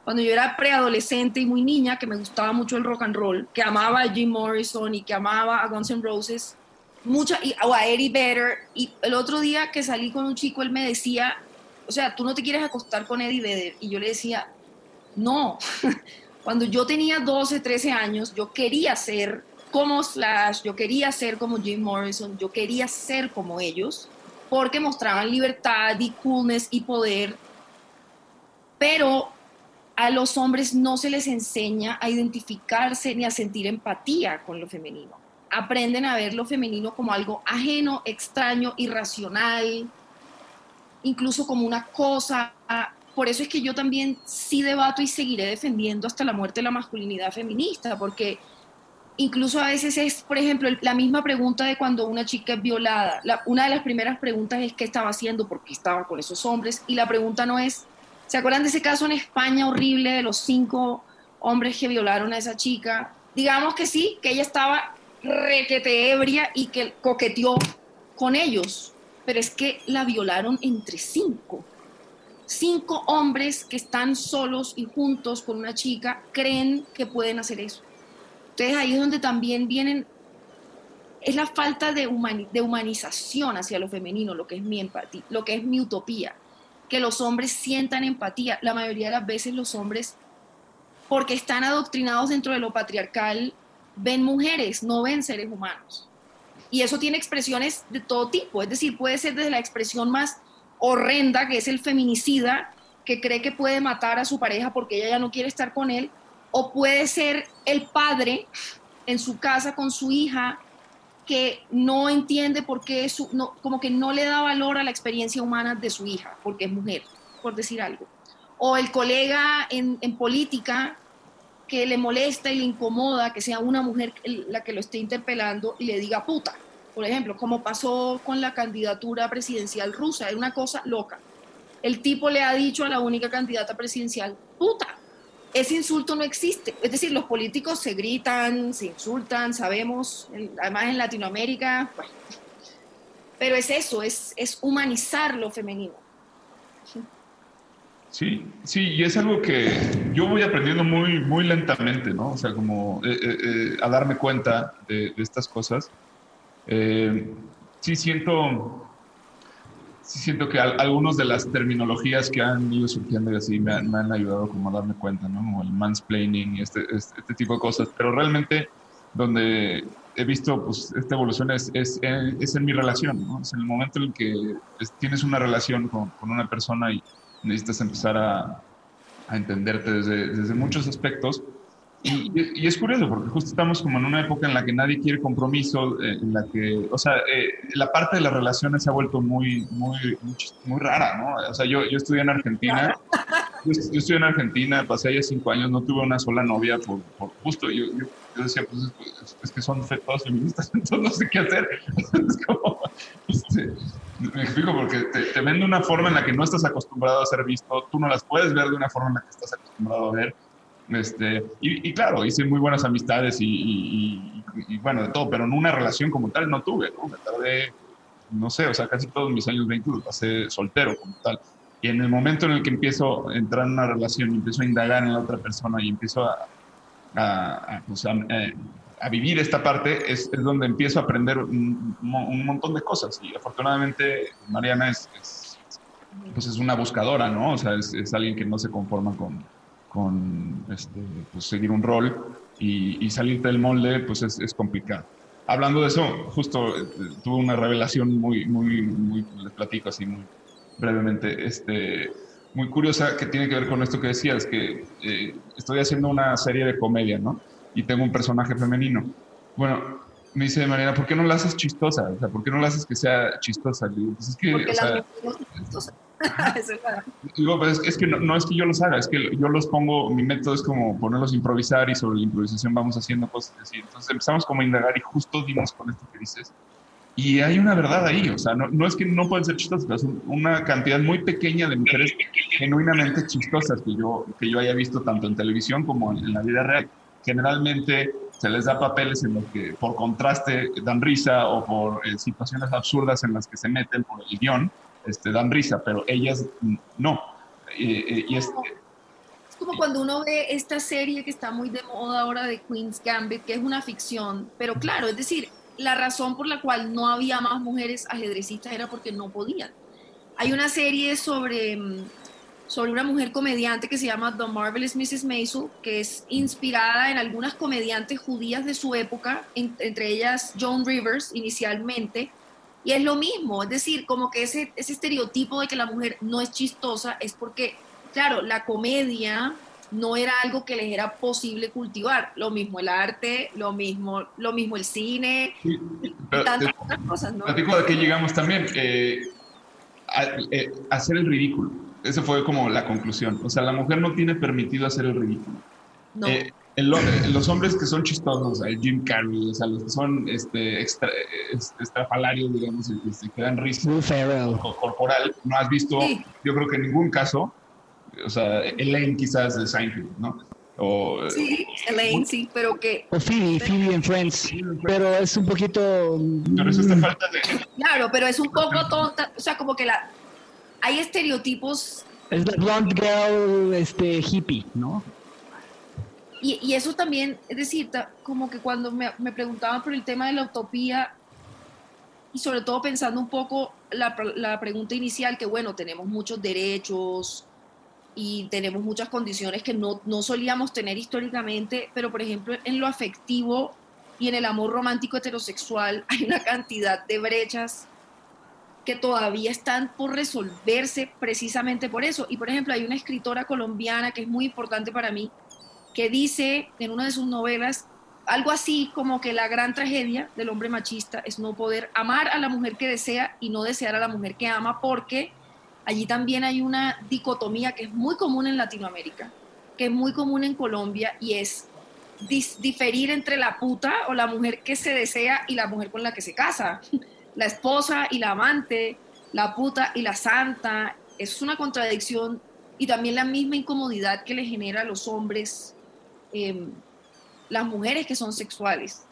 cuando yo era preadolescente y muy niña, que me gustaba mucho el rock and roll, que amaba a Jim Morrison y que amaba a Guns N' Roses, mucha, y, o a Eddie Vedder, y el otro día que salí con un chico, él me decía, o sea, tú no te quieres acostar con Eddie Vedder, y yo le decía, no, Cuando yo tenía 12, 13 años, yo quería ser como Slash, yo quería ser como Jim Morrison, yo quería ser como ellos, porque mostraban libertad y coolness y poder, pero a los hombres no se les enseña a identificarse ni a sentir empatía con lo femenino. Aprenden a ver lo femenino como algo ajeno, extraño, irracional, incluso como una cosa. Por eso es que yo también sí debato y seguiré defendiendo hasta la muerte la masculinidad feminista, porque incluso a veces es, por ejemplo, la misma pregunta de cuando una chica es violada. una de las primeras preguntas es qué estaba haciendo, por qué estaba con esos hombres, y la pregunta no es, ¿se acuerdan de ese caso en España horrible de los cinco hombres que violaron a esa chica? Digamos que sí, que ella estaba requete ebria y que coqueteó con ellos, pero es que la violaron entre cinco. Cinco hombres que están solos y juntos con una chica creen que pueden hacer eso. Entonces ahí es donde también vienen, es la falta de, humanización hacia lo femenino, lo que es mi empatía, lo que es mi utopía, que los hombres sientan empatía. La mayoría de las veces los hombres, porque están adoctrinados dentro de lo patriarcal, ven mujeres, no ven seres humanos. Y eso tiene expresiones de todo tipo, es decir, puede ser desde la expresión más horrenda, que es el feminicida, que cree que puede matar a su pareja porque ella ya no quiere estar con él, o puede ser el padre en su casa con su hija que no entiende por qué, su, como que no le da valor a la experiencia humana de su hija, porque es mujer, por decir algo. O el colega en, en política que le molesta y le incomoda que sea una mujer la que lo esté interpelando y le diga puta, por ejemplo, como pasó con la candidatura presidencial rusa, es una cosa loca. El tipo le ha dicho a la única candidata presidencial, puta, ese insulto no existe. Es decir, los políticos se gritan, se insultan, sabemos, además en Latinoamérica, pero es eso, es, es humanizar lo femenino. Sí, sí, y es algo que yo voy aprendiendo muy, muy lentamente, ¿no? O sea, como eh, eh, eh, a darme cuenta de, estas cosas. sí siento, sí siento que algunas de las terminologías que han ido surgiendo y así me, han ayudado como a darme cuenta, ¿no? Como el mansplaining y este, este, este, tipo de cosas. Pero realmente donde he visto pues, esta evolución es, es, es en mi relación, ¿no? Es en el momento en el que tienes una relación con, con una persona y necesitas empezar a, a entenderte desde, desde, muchos aspectos. Y, y, es curioso porque justo estamos como en una época en la que nadie quiere compromiso, eh, en la que, o sea, eh, la parte de las relaciones se ha vuelto muy, muy, muy, rara, ¿no? O sea, yo, yo estudié en Argentina, yo, estudié en Argentina, pasé allá cinco años, no tuve una sola novia por, por justo, yo, yo, decía, pues es, que son todas feministas, entonces no sé qué hacer. es como, este, me explico, porque te, te ven de una forma en la que no estás acostumbrado a ser visto, tú no las puedes ver de una forma en la que estás acostumbrado a ver. Este, y, claro, hice muy buenas amistades y, bueno, de todo, pero en una relación como tal no tuve, ¿no? Me tardé, no sé, o sea, casi todos mis años 20 los pasé soltero como tal. Y en el momento en el que empiezo a entrar en una relación y empiezo a indagar en la otra persona y empiezo a, a, a, pues, eh, a vivir esta parte es, es, donde empiezo a aprender un, un, montón de cosas. Y afortunadamente Mariana es, es, pues es una buscadora, ¿no? O sea, es, es alguien que no se conforma con, con este, pues seguir un rol y, y, salirte del molde, pues es, complicado. Hablando de eso, justo eh, tuve una revelación muy, muy, muy, les platico así muy brevemente, este, muy curiosa que tiene que ver con esto que decías, que eh, estoy haciendo una serie de comedia, ¿no? y tengo un personaje femenino. Bueno, me dice Mariana, ¿por qué no la haces chistosa? O sea, ¿por qué no la haces que sea chistosa? digo, pues es que, Porque o sea, digo, pues es que no, no, es que yo los haga, es que yo los pongo, mi método es como ponerlos a improvisar y sobre la improvisación vamos haciendo cosas así. Entonces empezamos como a indagar y justo dimos con esto que dices. Y hay una verdad ahí, o sea, no, no es que no pueden ser chistosas, es una cantidad muy pequeña de mujeres genuinamente chistosas que yo, que yo haya visto tanto en televisión como en, en la vida real generalmente se les da papeles en los que por contraste dan risa o por eh, situaciones absurdas en las que se meten por el guion, este, dan risa, pero ellas no. y es, es como cuando uno ve esta serie que está muy de moda ahora de Queen's Gambit, que es una ficción, pero claro, es decir, la razón por la cual no había más mujeres ajedrecistas era porque no podían. Hay una serie sobre mm, sobre una mujer comediante que se llama The Marvelous Mrs. Maisel, que es inspirada en algunas comediantes judías de su época, en- entre ellas Joan Rivers inicialmente, y es lo mismo, es decir, como que ese, ese estereotipo de que la mujer no es chistosa es porque, claro, la comedia no era algo que les era posible cultivar, lo mismo el arte, lo mismo, lo mismo el cine, Sí, y pero tantas te otras cosas, ¿no? platico de qué llegamos también. eh, a- eh, hacer el ridículo. Esa fue como la conclusión. O sea, la mujer no tiene permitido hacer el ridículo. No. Eh, el hombre- los hombres que son chistosos, el Jim Carrey, o sea, los que son este, extra, es- estrafalarios, digamos, que, dan risa corporal, no has visto, Sí. yo creo que en ningún caso, o sea, Elaine quizás de Seinfeld, ¿no? O, eh, Sí, Elaine, sí, pero que, O Phoebe, Phoebe en Friends. Pero es un poquito. Pero eso está falta de... claro, pero es un poco tonta, o sea, como que la, hay estereotipos Es la blonde girl este, hippie, ¿no? Y, eso también, es decir, como que cuando me, preguntaban por el tema de la utopía, y sobre todo pensando un poco la, la pregunta inicial, que bueno, tenemos muchos derechos y tenemos muchas condiciones que no, no solíamos tener históricamente, pero por ejemplo en lo afectivo y en el amor romántico heterosexual hay una cantidad de brechas que todavía están por resolverse precisamente por eso. Y por ejemplo hay una escritora colombiana que es muy importante para mí, que dice en una de sus novelas algo así como que la gran tragedia del hombre machista es no poder amar a la mujer que desea y no desear a la mujer que ama, porque allí también hay una dicotomía que es muy común en Latinoamérica, que es muy común en Colombia y es diferir entre la puta o la mujer que se desea y la mujer con la que se casa, la esposa y la amante, la puta y la santa, es una contradicción y también la misma incomodidad que le genera a los hombres eh, las mujeres que son sexuales.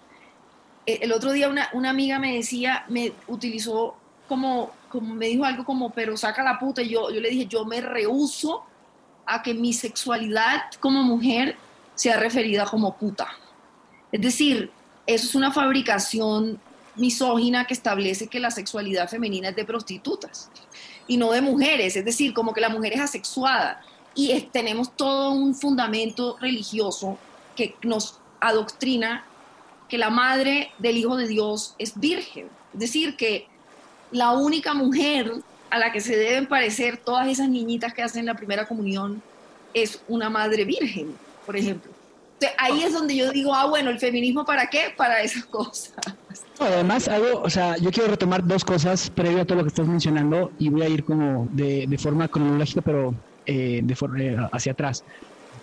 Eh, El otro día una, una amiga me decía, me utilizó como, como, me dijo algo como, pero saca la puta, yo, yo le dije, yo me rehuso a que mi sexualidad como mujer sea referida como puta. Es decir, eso es una fabricación misógina que establece que la sexualidad femenina es de prostitutas y no de mujeres, es decir, como que la mujer es asexuada y es- tenemos todo un fundamento religioso que nos adoctrina que la madre del Hijo de Dios es virgen, es decir, que la única mujer a la que se deben parecer todas esas niñitas que hacen la primera comunión es una madre virgen, por ejemplo. Entonces, ahí es donde yo digo, ah, bueno, el feminismo para qué? Para esas cosas. Además, algo, o sea, yo quiero retomar dos cosas previo a todo lo que estás mencionando y voy a ir como de, de forma cronológica, pero eh, de eh, hacia atrás.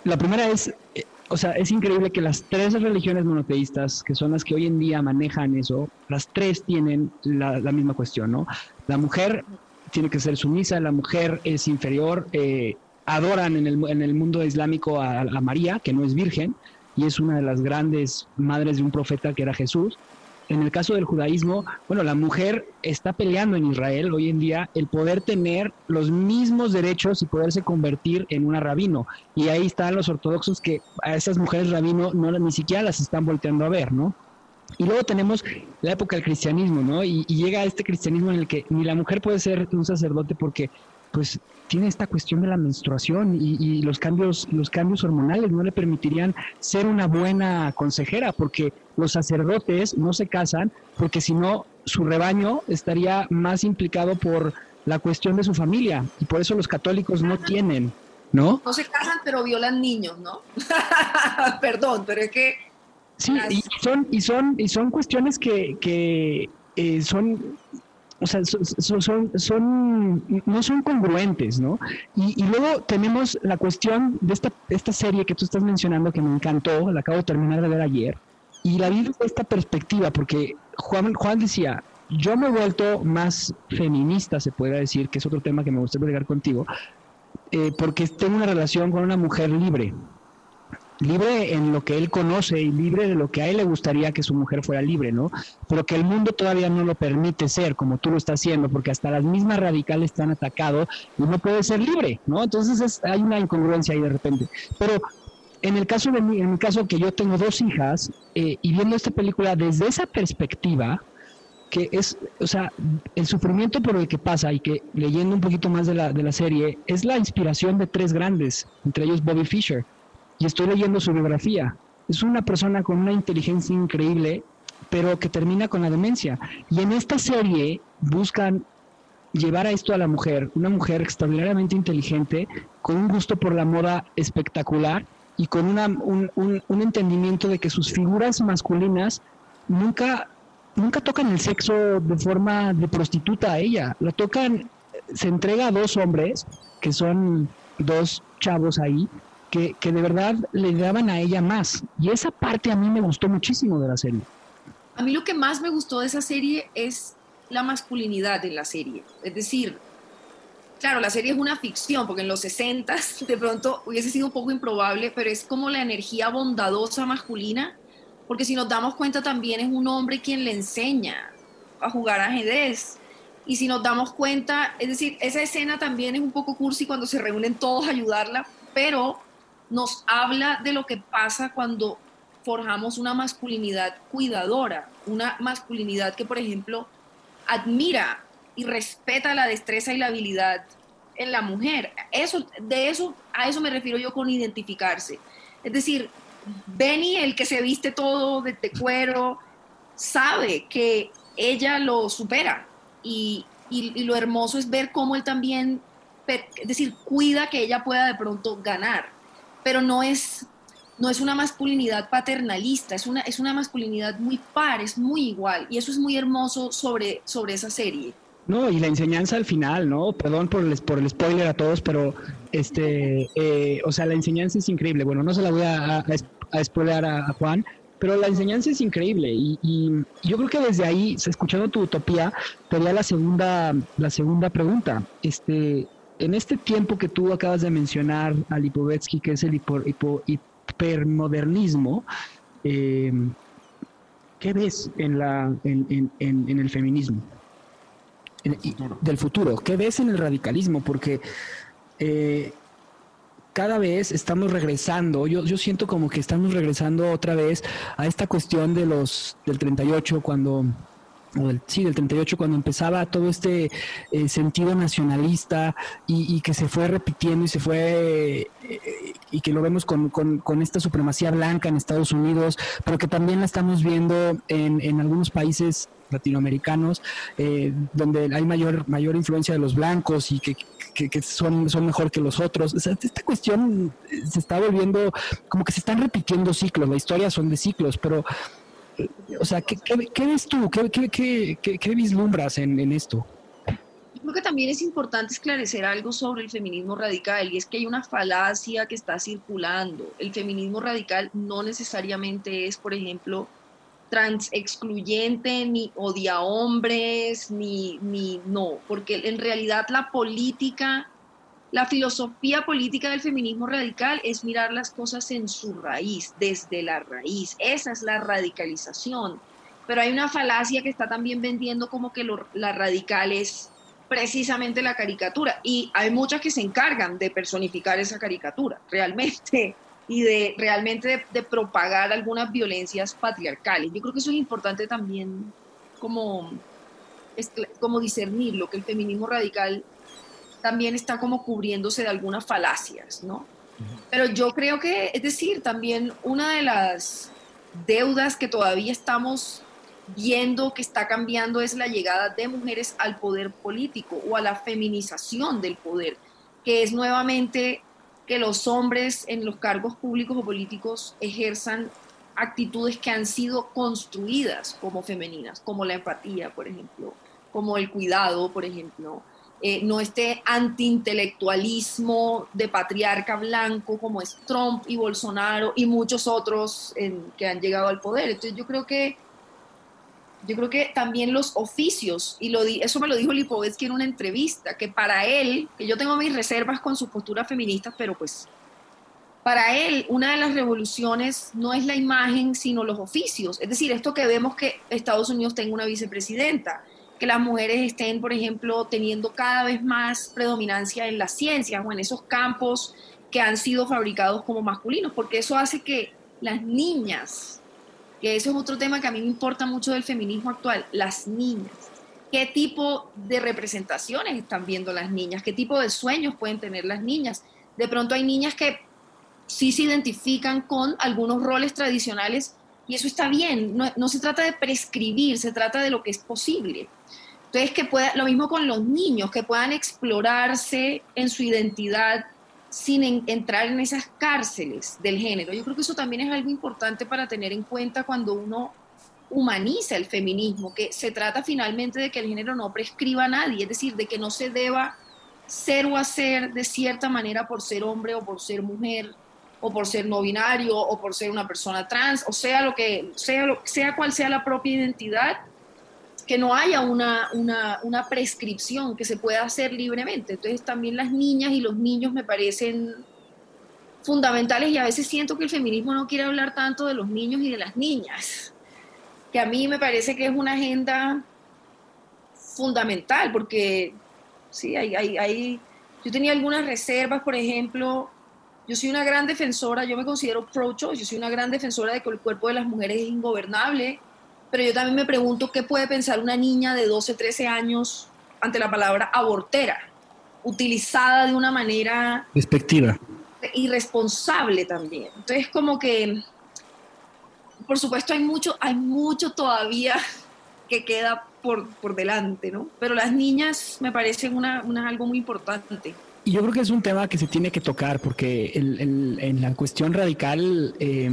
La primera es, eh, o sea, es increíble que las tres religiones monoteístas, que son las que hoy en día manejan eso, las tres tienen la, la misma cuestión, ¿no? La mujer tiene que ser sumisa, la mujer es inferior, eh, adoran en el, en el mundo islámico a, a María, que no es virgen, y es una de las grandes madres de un profeta que era Jesús. En el caso del judaísmo, bueno, la mujer está peleando en Israel hoy en día el poder tener los mismos derechos y poderse convertir en una rabino. Y ahí están los ortodoxos que a esas mujeres rabino no ni siquiera las están volteando a ver, ¿no? Y luego tenemos la época del cristianismo, ¿no? Y, y llega este cristianismo en el que ni la mujer puede ser un sacerdote porque, pues, tiene esta cuestión de la menstruación y, y los cambios, los cambios hormonales no le permitirían ser una buena consejera, porque los sacerdotes no se casan, porque si no su rebaño estaría más implicado por la cuestión de su familia y por eso los católicos no tienen, ¿no? No se casan, pero violan niños, ¿no? Perdón, pero es que Sí, y son, y son, y son cuestiones que, que eh, son, o sea, son, no son congruentes, ¿no? Y, luego tenemos la cuestión de esta, esta serie que tú estás mencionando que me encantó, la acabo de terminar de ver ayer, y la vi desde esta perspectiva, porque Juan, Juan decía, yo me he vuelto más feminista, se puede decir, que es otro tema que me gustaría platicar contigo, eh, porque tengo una relación con una mujer libre, libre en lo que él conoce y libre de lo que a él le gustaría que su mujer fuera libre, ¿no? Pero que el mundo todavía no lo permite ser como tú lo estás haciendo, porque hasta las mismas radicales están atacados y no puede ser libre, ¿no? Entonces es- hay una incongruencia ahí de repente. Pero en el caso de en mi caso que yo tengo dos hijas, eh, y viendo esta película desde esa perspectiva, que es, o sea, el sufrimiento por el que pasa y que leyendo un poquito más de la, de la serie, es la inspiración de tres grandes, entre ellos Bobby Fischer. Y estoy leyendo su biografía. Es una persona con una inteligencia increíble, pero que termina con la demencia. Y en esta serie buscan llevar a esto a la mujer, una mujer extraordinariamente inteligente, con un gusto por la moda espectacular y con una, un, entendimiento de que sus figuras masculinas nunca nunca tocan el sexo de forma de prostituta a ella, lo tocan, se entrega a dos hombres, que son dos chavos ahí, que, de verdad le daban a ella más. Y esa parte a mí me gustó muchísimo de la serie. A mí lo que más me gustó de esa serie es la masculinidad en la serie. Es decir, claro, la serie es una ficción, porque en los 60 de pronto hubiese sido un poco improbable, pero es como la energía bondadosa masculina porque si nos damos cuenta también es un hombre quien le enseña a jugar ajedrez. Y si nos damos cuenta, es decir, esa escena también es un poco cursi cuando se reúnen todos a ayudarla, pero nos habla de lo que pasa cuando forjamos una masculinidad cuidadora, una masculinidad que, por ejemplo, admira y respeta la destreza y la habilidad en la mujer. Eso, de eso, a eso me refiero yo con identificarse. Es decir, Benny, el que se viste todo de, cuero, sabe que ella lo supera y, lo hermoso es ver cómo él también, es decir, cuida que ella pueda de pronto ganar, pero no es, no es una masculinidad paternalista, es una, es una masculinidad muy par, es muy igual y eso es muy hermoso sobre, sobre esa serie. No, y la enseñanza al final, ¿no? Perdón por el, por el spoiler a todos, pero este, eh, o sea, la enseñanza es increíble. Bueno, no se la voy a, a, spoiler a, Juan, pero la enseñanza es increíble y, yo creo que desde ahí, escuchando tu utopía, te la segunda, la segunda pregunta. Este, en este tiempo que tú acabas de mencionar a Lipovetsky, que es el hipermodernismo, eh, ¿qué ves en, la, en, el feminismo? del futuro. ¿Qué ves en el radicalismo? Porque eh, cada vez estamos regresando, yo, yo siento como que estamos regresando otra vez a esta cuestión de los del 38 cuando o del, sí, del 38, cuando empezaba todo este eh, sentido nacionalista y, que se fue repitiendo y se fue, eh, y que lo vemos con, con, esta supremacía blanca en Estados Unidos, pero que también la estamos viendo en, en algunos países latinoamericanos, eh, donde hay mayor, mayor influencia de los blancos y que, que, son, son mejor que los otros. esta cuestión se está volviendo, como que se están repitiendo ciclos, la historia son de ciclos, pero, o sea, ¿qué, qué, ves tú? ¿Qué, qué vislumbras en, en esto? creo que también es importante esclarecer algo sobre el feminismo radical y es que hay una falacia que está circulando. El feminismo radical no necesariamente es, por ejemplo, trans excluyente, ni odia hombres, ni, ni no, porque en realidad la política, la filosofía política del feminismo radical es mirar las cosas en su raíz, desde la raíz. Esa es la radicalización. Pero hay una falacia que está también vendiendo como que la radical es precisamente la caricatura. Y hay muchas que se encargan de personificar esa caricatura, realmente y de realmente de, propagar algunas violencias patriarcales. Yo creo que eso es importante también como, como discernirlo, que el feminismo radical también está como cubriéndose de algunas falacias, ¿no? Pero yo creo que, es decir, también una de las deudas que todavía estamos viendo que está cambiando es la llegada de mujeres al poder político o a la feminización del poder, que es nuevamente que los hombres en los cargos públicos o políticos ejerzan actitudes que han sido construidas como femeninas, como la empatía, por ejemplo, como el cuidado, por ejemplo, eh, no este antiintelectualismo de patriarca blanco como es Trump y Bolsonaro y muchos otros que han llegado al poder. Entonces yo creo que yo creo que también los oficios, y lo eso me lo dijo Lipovetsky en una entrevista, que para él, que yo tengo mis reservas con sus posturas feministas, pero pues para él una de las revoluciones no es la imagen, sino los oficios. Es decir, esto que vemos que Estados Unidos tenga una vicepresidenta, que las mujeres estén, por ejemplo, teniendo cada vez más predominancia en las ciencias o en esos campos que han sido fabricados como masculinos, porque eso hace que las niñas que eso es otro tema que a mí me importa mucho del feminismo actual, las niñas. ¿Qué tipo de representaciones están viendo las niñas? ¿Qué tipo de sueños pueden tener las niñas? De pronto hay niñas que sí se identifican con algunos roles tradicionales y eso está bien. No, no se trata de prescribir, se trata de lo que es posible. Entonces, que pueda, lo mismo con los niños, que puedan explorarse en su identidad sin entrar en esas cárceles del género. Yo creo que eso también es algo importante para tener en cuenta cuando uno humaniza el feminismo, que se trata finalmente de que el género no prescriba a nadie, es decir, de que no se deba ser o hacer de cierta manera por ser hombre o por ser mujer o por ser no binario o por ser una persona trans, o sea lo que sea, sea cual sea la propia identidad, que no haya una, una, prescripción que se pueda hacer libremente. Entonces también las niñas y los niños me parecen fundamentales y a veces siento que el feminismo no quiere hablar tanto de los niños y de las niñas, que a mí me parece que es una agenda fundamental, porque sí, hay, hay, yo tenía algunas reservas, por ejemplo, yo soy una gran defensora, yo me considero pro-choice, yo soy una gran defensora de que el cuerpo de las mujeres es ingobernable, pero yo también me pregunto qué puede pensar una niña de 12, 13 años ante la palabra abortera, utilizada de una manera... Despectiva. Irresponsable también. Entonces, como que, por supuesto, hay mucho, hay mucho todavía que queda por, por delante, ¿no? Pero las niñas me parecen una, una, algo muy importante. Y yo creo que es un tema que se tiene que tocar porque en la cuestión radical eh,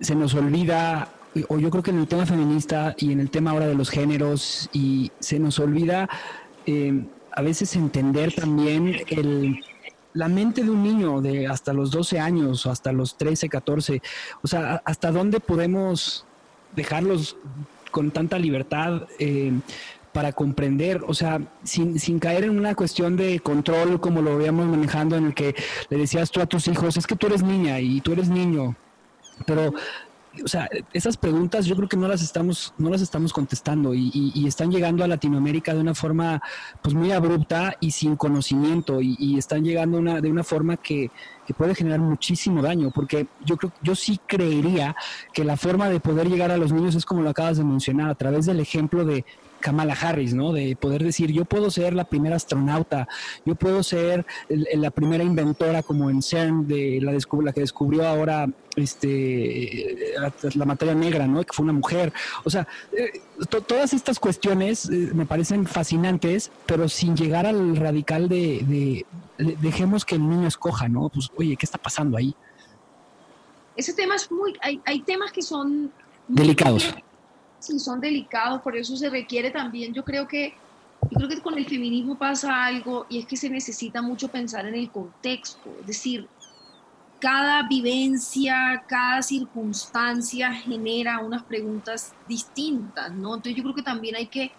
se nos olvida o yo creo que en el tema feminista y en el tema ahora de los géneros, y se nos olvida eh, a veces entender también el, la mente de un niño de hasta los 12 años hasta los 13, 14, o sea, hasta dónde podemos dejarlos con tanta libertad eh, para comprender, o sea, sin, sin, caer en una cuestión de control como lo veíamos manejando en el que le decías tú a tus hijos, es que tú eres niña y tú eres niño, pero o sea, esas preguntas yo creo que no las estamos, no las estamos contestando y, están llegando a Latinoamérica de una forma pues muy abrupta y sin conocimiento y, están llegando una, de una forma que, que, puede generar muchísimo daño porque yo creo, yo sí creería que la forma de poder llegar a los niños es como lo acabas de mencionar, a través del ejemplo de Kamala Harris, ¿no? De poder decir, yo puedo ser la primera astronauta, yo puedo ser la primera inventora como en CERN, de la, la que descubrió ahora este, la materia negra, ¿no? Que fue una mujer. O sea, eh, todas estas cuestiones eh, me parecen fascinantes, pero sin llegar al radical de, dejemos que el niño escoja, ¿no? Pues, oye, ¿qué está pasando ahí? Ese tema es muy, hay, hay temas que son... Delicados sí son delicados, por eso se requiere también, yo creo que yo creo que con el feminismo pasa algo y es que se necesita mucho pensar en el contexto, es decir, cada vivencia, cada circunstancia genera unas preguntas distintas, ¿no? Entonces yo creo que también hay que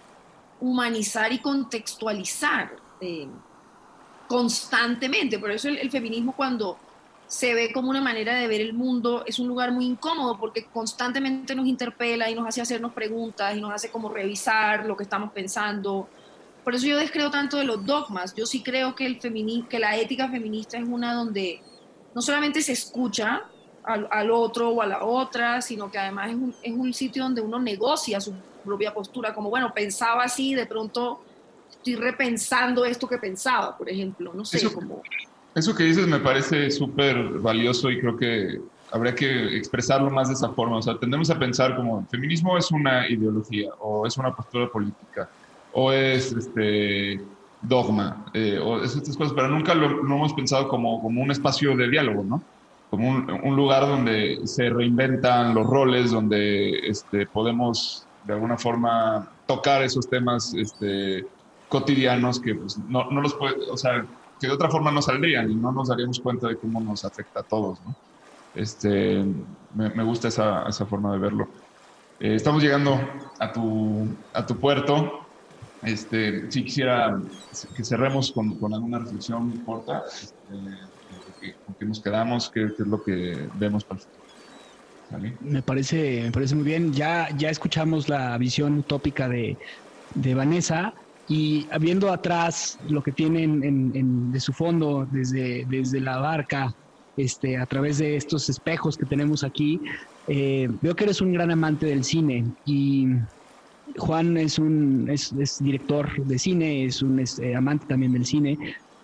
humanizar y contextualizar eh, constantemente, por eso el feminismo cuando se ve como una manera de ver el mundo, es un lugar muy incómodo porque constantemente nos interpela y nos hace hacernos preguntas y nos hace como revisar lo que estamos pensando. Por eso yo descreo tanto de los dogmas. Yo sí creo que, el que la ética feminista es una donde no solamente se escucha al, otro o a la otra, sino que además es un, es un sitio donde uno negocia su propia postura, como bueno, pensaba así, de pronto estoy repensando esto que pensaba, por ejemplo, no sé, cómo... Eso que dices me parece súper valioso y creo que habría que expresarlo más de esa forma. O sea, tendemos a pensar como el feminismo es una ideología o es una postura política o es este dogma eh, o es estas cosas, pero nunca lo, hemos pensado como, como un espacio de diálogo, ¿no? Como un, lugar donde se reinventan los roles, donde este, podemos de alguna forma tocar esos temas este, cotidianos que pues, no, no los puede, o sea, que de otra forma no saldrían y no nos daríamos cuenta de cómo nos afecta a todos. ¿no? Este, me, gusta esa, esa, forma de verlo. Eh, estamos llegando a tu, a tu puerto. Este, si quisiera que cerremos con, con alguna reflexión corta, este, con qué nos quedamos, qué, es lo que vemos para el futuro. Me parece, me parece muy bien. Ya, ya escuchamos la visión utópica de, de Vanessa y viendo atrás lo que tienen en, de su fondo desde, desde la barca, este, a través de estos espejos que tenemos aquí, eh, veo que eres un gran amante del cine y Juan es un es, director de cine, es un eh, amante también del cine.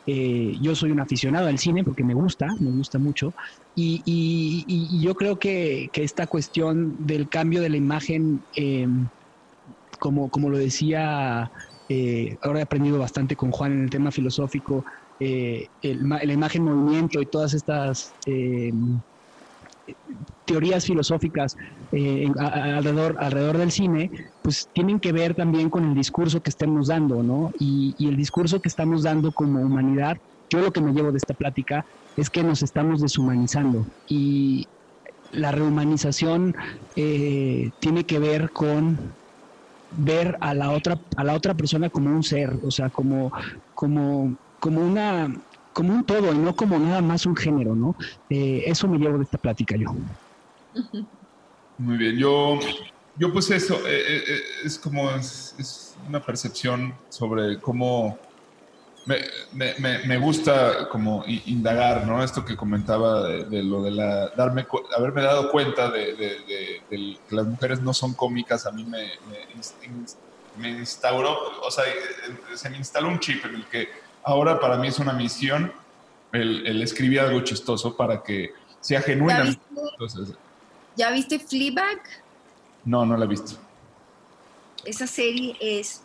Eh, yo soy un aficionado al cine porque me gusta, me gusta mucho. Y, yo creo que, esta cuestión del cambio de la imagen, como, como lo decía, ahora he aprendido bastante con Juan en el tema filosófico, la imagen movimiento y todas estas em, teorías filosóficas eh, alrededor, del cine, pues tienen que ver también con el discurso que estemos dando, ¿no? Y, el discurso que estamos dando como humanidad, yo lo que me llevo de esta plática es que nos estamos deshumanizando y la rehumanización eh, tiene que ver con ver a la otra a la otra persona como un ser, o sea, como como como una como un todo y no como nada más un género, ¿no? Eh, eso me llevo de esta plática yo. Muy bien, yo, yo pues eso, eh, eh, es como, es, una percepción sobre cómo me, me, me, gusta como indagar, ¿no? Esto que comentaba de, lo de la, darme, haberme dado cuenta de, de, que las mujeres no son cómicas, a mí me, me instauró, o sea, se me instaló un chip en el que ahora para mí es una misión el, escribir algo chistoso para que sea genuina. ¿Ya viste, Fleabag? No, no la he visto. Esa serie es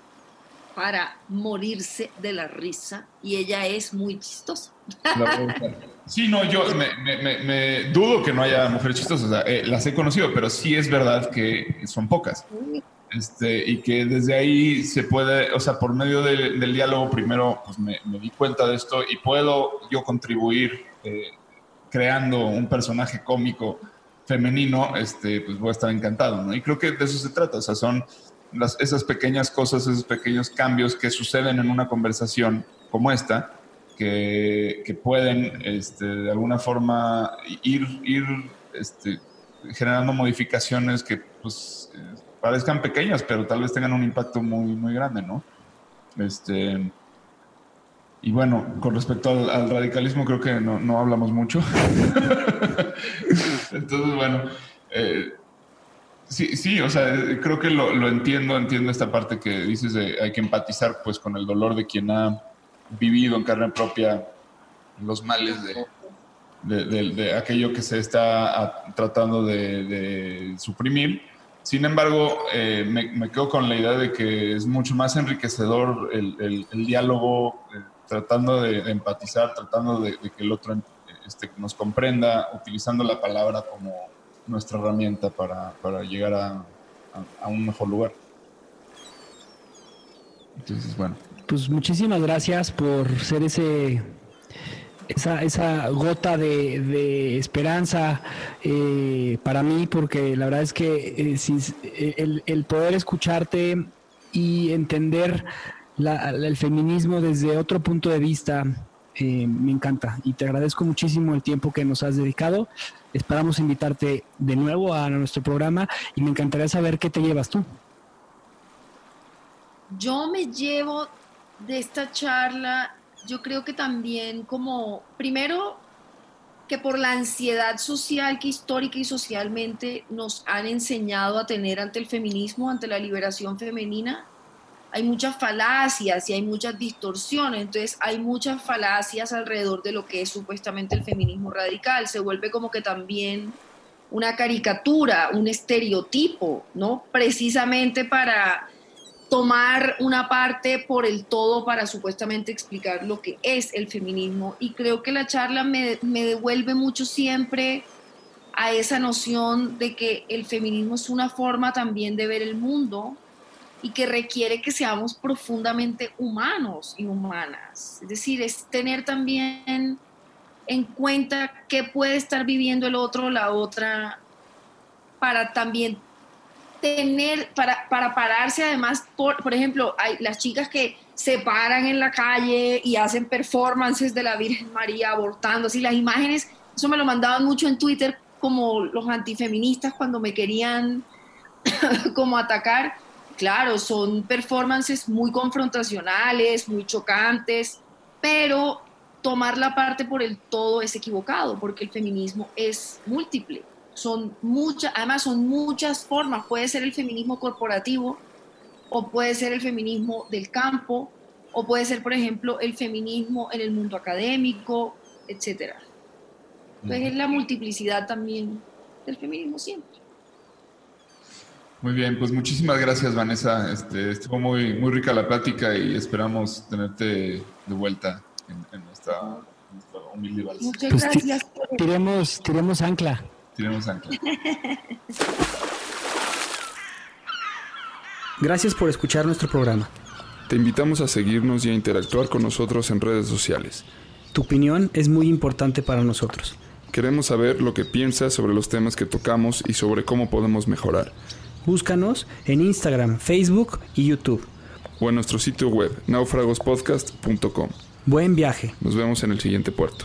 para morirse de la risa y ella es muy chistosa. Sí, no, yo me, dudo que no haya mujeres chistosas. Eh, las he conocido, pero sí es verdad que son pocas. Este, y que desde ahí se puede, o sea, por medio del diálogo primero pues me, di cuenta de esto y puedo yo contribuir eh, creando un personaje cómico femenino, este, pues voy a estar encantado, ¿no? Y creo que de eso se trata, o sea, son las, esas pequeñas cosas, esos pequeños cambios que suceden en una conversación como esta, que, que pueden este, de alguna forma ir, ir este, generando modificaciones que pues parezcan pequeñas, pero tal vez tengan un impacto muy, muy grande, ¿no? Este, y bueno, con respecto al, radicalismo creo que no, no hablamos mucho. Entonces, bueno, eh, sí, sí, o sea, creo que lo, entiendo, entiendo esta parte que dices de hay que empatizar pues con el dolor de quien ha vivido en carne propia los males de, de, aquello que se está tratando de, suprimir. Sin embargo, eh, me, quedo con la idea de que es mucho más enriquecedor el, diálogo, eh, tratando de, empatizar, tratando de, que el otro este, nos comprenda, utilizando la palabra como nuestra herramienta para, llegar a, un mejor lugar. Entonces, bueno. Pues muchísimas gracias por ser ese esa, esa gota de, esperanza eh, para mí, porque la verdad es que eh, eh, el, poder escucharte y entender el feminismo desde otro punto de vista me encanta y te agradezco muchísimo el tiempo que nos has dedicado. Esperamos invitarte de nuevo a nuestro programa y me encantaría saber qué te llevas tú. Yo me llevo de esta charla yo creo que también como, primero, que por la ansiedad social que histórica y socialmente nos han enseñado a tener ante el feminismo, ante la liberación femenina, hay muchas falacias y hay muchas distorsiones, entonces hay muchas falacias alrededor de lo que es supuestamente el feminismo radical, se vuelve como que también una caricatura, un estereotipo, ¿no? Precisamente para tomar una parte por el todo para supuestamente explicar lo que es el feminismo. Y creo que la charla me, devuelve mucho siempre a esa noción de que el feminismo es una forma también de ver el mundo y que requiere que seamos profundamente humanos y humanas. Es decir, es tener también en cuenta qué puede estar viviendo el otro, la otra, para también tener, para, para pararse además, por, por ejemplo, hay las chicas que se paran en la calle y hacen performances de la Virgen María abortando, así las imágenes, eso me lo mandaban mucho en Twitter como los antifeministas cuando me querían como atacar. Claro, son performances muy confrontacionales, muy chocantes, pero tomar la parte por el todo es equivocado, porque el feminismo es múltiple son muchas, además son muchas formas. Puede ser el feminismo corporativo, o puede ser el feminismo del campo, o puede ser, por ejemplo, el feminismo en el mundo académico, etc. Entonces es la multiplicidad también del feminismo siempre. Muy bien, pues muchísimas gracias Vanessa. Este, estuvo muy, muy rica la plática y esperamos tenerte de vuelta en, nuestra, humilde balsa. Muchas pues gracias. Tiremos, tiremos ancla. Tiremos ancla. Gracias por escuchar nuestro programa. Te invitamos a seguirnos y a interactuar con nosotros en redes sociales. Tu opinión es muy importante para nosotros. Queremos saber lo que piensas sobre los temas que tocamos y sobre cómo podemos mejorar. Búscanos en Instagram, Facebook y YouTube. O en nuestro sitio web, naufragospodcast.com. Buen viaje. Nos vemos en el siguiente puerto.